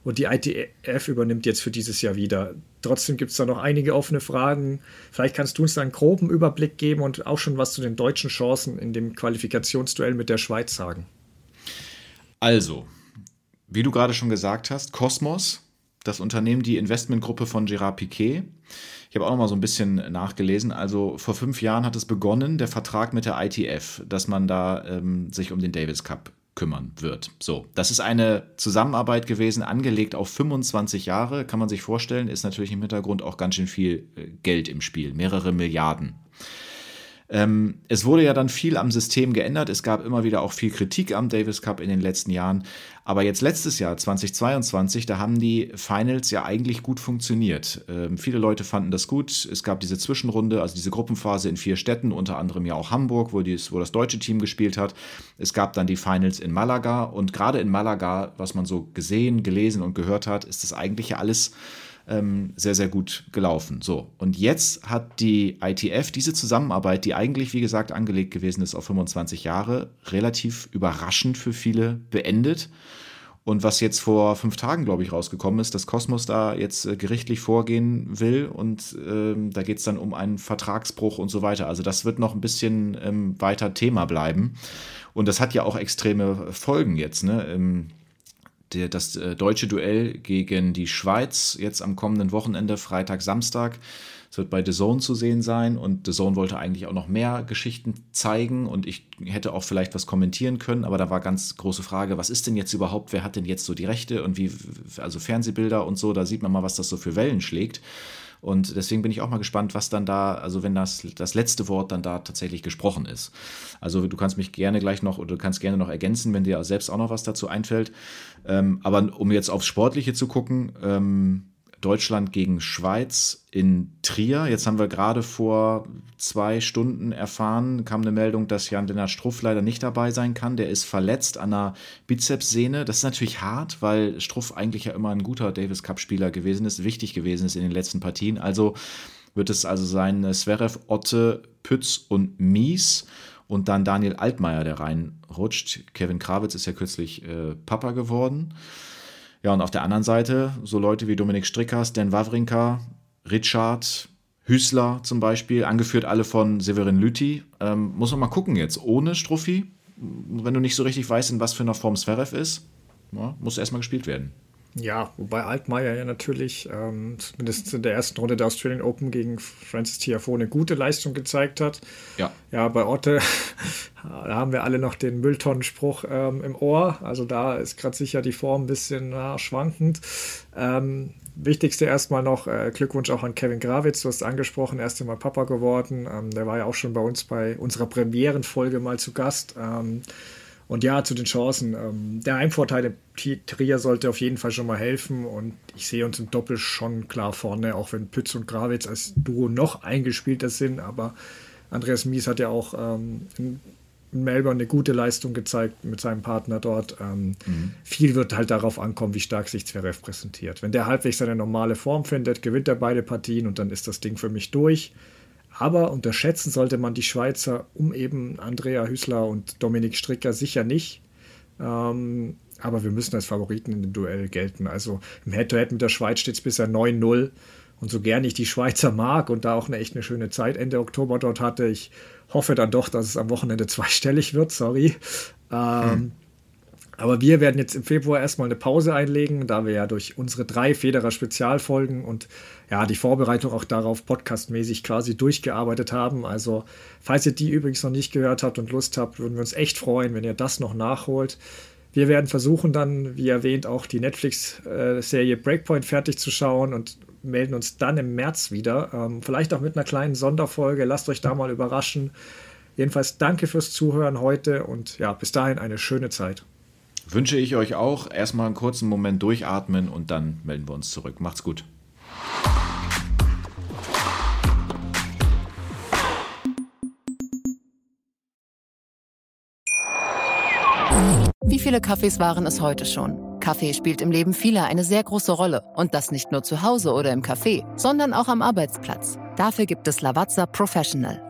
A: Und die ITF übernimmt jetzt für dieses Jahr wieder. Trotzdem gibt es da noch einige offene Fragen. Vielleicht kannst du uns da einen groben Überblick geben und auch schon was zu den deutschen Chancen in dem Qualifikationsduell mit der Schweiz sagen.
B: Also, wie du gerade schon gesagt hast, Cosmos das Unternehmen die Investmentgruppe von Gerard Piquet. Ich habe auch noch mal so ein bisschen nachgelesen. Also vor fünf Jahren hat es begonnen, der Vertrag mit der ITF, dass man da ähm, sich um den Davis Cup kümmern wird. So, das ist eine Zusammenarbeit gewesen, angelegt auf 25 Jahre, kann man sich vorstellen, ist natürlich im Hintergrund auch ganz schön viel äh, Geld im Spiel, mehrere Milliarden. Ähm, es wurde ja dann viel am System geändert. Es gab immer wieder auch viel Kritik am Davis Cup in den letzten Jahren. Aber jetzt letztes Jahr, 2022, da haben die Finals ja eigentlich gut funktioniert. Ähm, viele Leute fanden das gut. Es gab diese Zwischenrunde, also diese Gruppenphase in vier Städten, unter anderem ja auch Hamburg, wo, dies, wo das deutsche Team gespielt hat. Es gab dann die Finals in Malaga. Und gerade in Malaga, was man so gesehen, gelesen und gehört hat, ist das eigentlich ja alles ähm, sehr, sehr gut gelaufen. So, und jetzt hat die ITF diese Zusammenarbeit, die eigentlich, wie gesagt, angelegt gewesen ist auf 25 Jahre, relativ überraschend für viele beendet. Und was jetzt vor fünf Tagen, glaube ich, rausgekommen ist, dass Cosmos da jetzt äh, gerichtlich vorgehen will und ähm, da geht es dann um einen Vertragsbruch und so weiter. Also das wird noch ein bisschen ähm, weiter Thema bleiben. Und das hat ja auch extreme Folgen jetzt. Ne? Ähm, der, das äh, deutsche Duell gegen die Schweiz jetzt am kommenden Wochenende, Freitag, Samstag. Es wird bei The Zone zu sehen sein und The Zone wollte eigentlich auch noch mehr Geschichten zeigen und ich hätte auch vielleicht was kommentieren können, aber da war ganz große Frage, was ist denn jetzt überhaupt, wer hat denn jetzt so die Rechte und wie, also Fernsehbilder und so, da sieht man mal, was das so für Wellen schlägt. Und deswegen bin ich auch mal gespannt, was dann da, also wenn das, das letzte Wort dann da tatsächlich gesprochen ist. Also du kannst mich gerne gleich noch oder du kannst gerne noch ergänzen, wenn dir selbst auch noch was dazu einfällt. Ähm, aber um jetzt aufs Sportliche zu gucken, ähm, Deutschland gegen Schweiz in Trier. Jetzt haben wir gerade vor zwei Stunden erfahren, kam eine Meldung, dass Jan-Lennart Struff leider nicht dabei sein kann. Der ist verletzt an der Bizepssehne. Das ist natürlich hart, weil Struff eigentlich ja immer ein guter Davis Cup-Spieler gewesen ist, wichtig gewesen ist in den letzten Partien. Also wird es also sein äh, Sverev, Otte, Pütz und Mies und dann Daniel Altmaier, der reinrutscht. Kevin Krawitz ist ja kürzlich äh, Papa geworden. Ja, und auf der anderen Seite so Leute wie Dominik Strickers, Dan Wawrinka, Richard, Hüßler zum Beispiel, angeführt alle von Severin Lüthi. Ähm, muss man mal gucken jetzt, ohne Struffi, wenn du nicht so richtig weißt, in was für einer Form Zverev ist, ja, muss erstmal gespielt werden.
A: Ja, wobei Altmaier ja natürlich ähm, zumindest in der ersten Runde der Australian Open gegen Francis Tiafoe eine gute Leistung gezeigt hat.
B: Ja.
A: Ja, bei Otte, da haben wir alle noch den Mülltonnenspruch ähm, im Ohr. Also da ist gerade sicher die Form ein bisschen na, schwankend. Ähm, wichtigste erstmal noch äh, Glückwunsch auch an Kevin Grawitz. Du hast angesprochen, erst einmal Papa geworden. Ähm, der war ja auch schon bei uns bei unserer Premierenfolge mal zu Gast. Ähm, und ja, zu den Chancen. Ähm, der Heimvorteil im Trier sollte auf jeden Fall schon mal helfen. Und ich sehe uns im Doppel schon klar vorne, auch wenn Pütz und Gravitz als Duo noch eingespielter sind. Aber Andreas Mies hat ja auch ähm, in Melbourne eine gute Leistung gezeigt mit seinem Partner dort. Ähm, mhm. Viel wird halt darauf ankommen, wie stark sich Zverev präsentiert. Wenn der halbwegs seine normale Form findet, gewinnt er beide Partien und dann ist das Ding für mich durch. Aber unterschätzen sollte man die Schweizer um eben Andrea Hüßler und Dominik Stricker sicher nicht. Ähm, aber wir müssen als Favoriten in dem Duell gelten. Also im Head-to-Head -Head mit der Schweiz steht es bisher 9-0. Und so gern ich die Schweizer mag und da auch eine echt eine schöne Zeit Ende Oktober dort hatte, ich hoffe dann doch, dass es am Wochenende zweistellig wird, sorry. Ähm, hm. Aber wir werden jetzt im Februar erstmal eine Pause einlegen, da wir ja durch unsere drei Federer Spezialfolgen und ja, die Vorbereitung auch darauf podcastmäßig quasi durchgearbeitet haben. Also, falls ihr die übrigens noch nicht gehört habt und Lust habt, würden wir uns echt freuen, wenn ihr das noch nachholt. Wir werden versuchen dann, wie erwähnt, auch die Netflix-Serie Breakpoint fertig zu schauen und melden uns dann im März wieder. Ähm, vielleicht auch mit einer kleinen Sonderfolge. Lasst euch da mal überraschen. Jedenfalls danke fürs Zuhören heute und ja, bis dahin eine schöne Zeit.
B: Wünsche ich euch auch. Erstmal einen kurzen Moment durchatmen und dann melden wir uns zurück. Macht's gut.
C: Wie viele Kaffees waren es heute schon? Kaffee spielt im Leben vieler eine sehr große Rolle. Und das nicht nur zu Hause oder im Café, sondern auch am Arbeitsplatz. Dafür gibt es Lavazza Professional.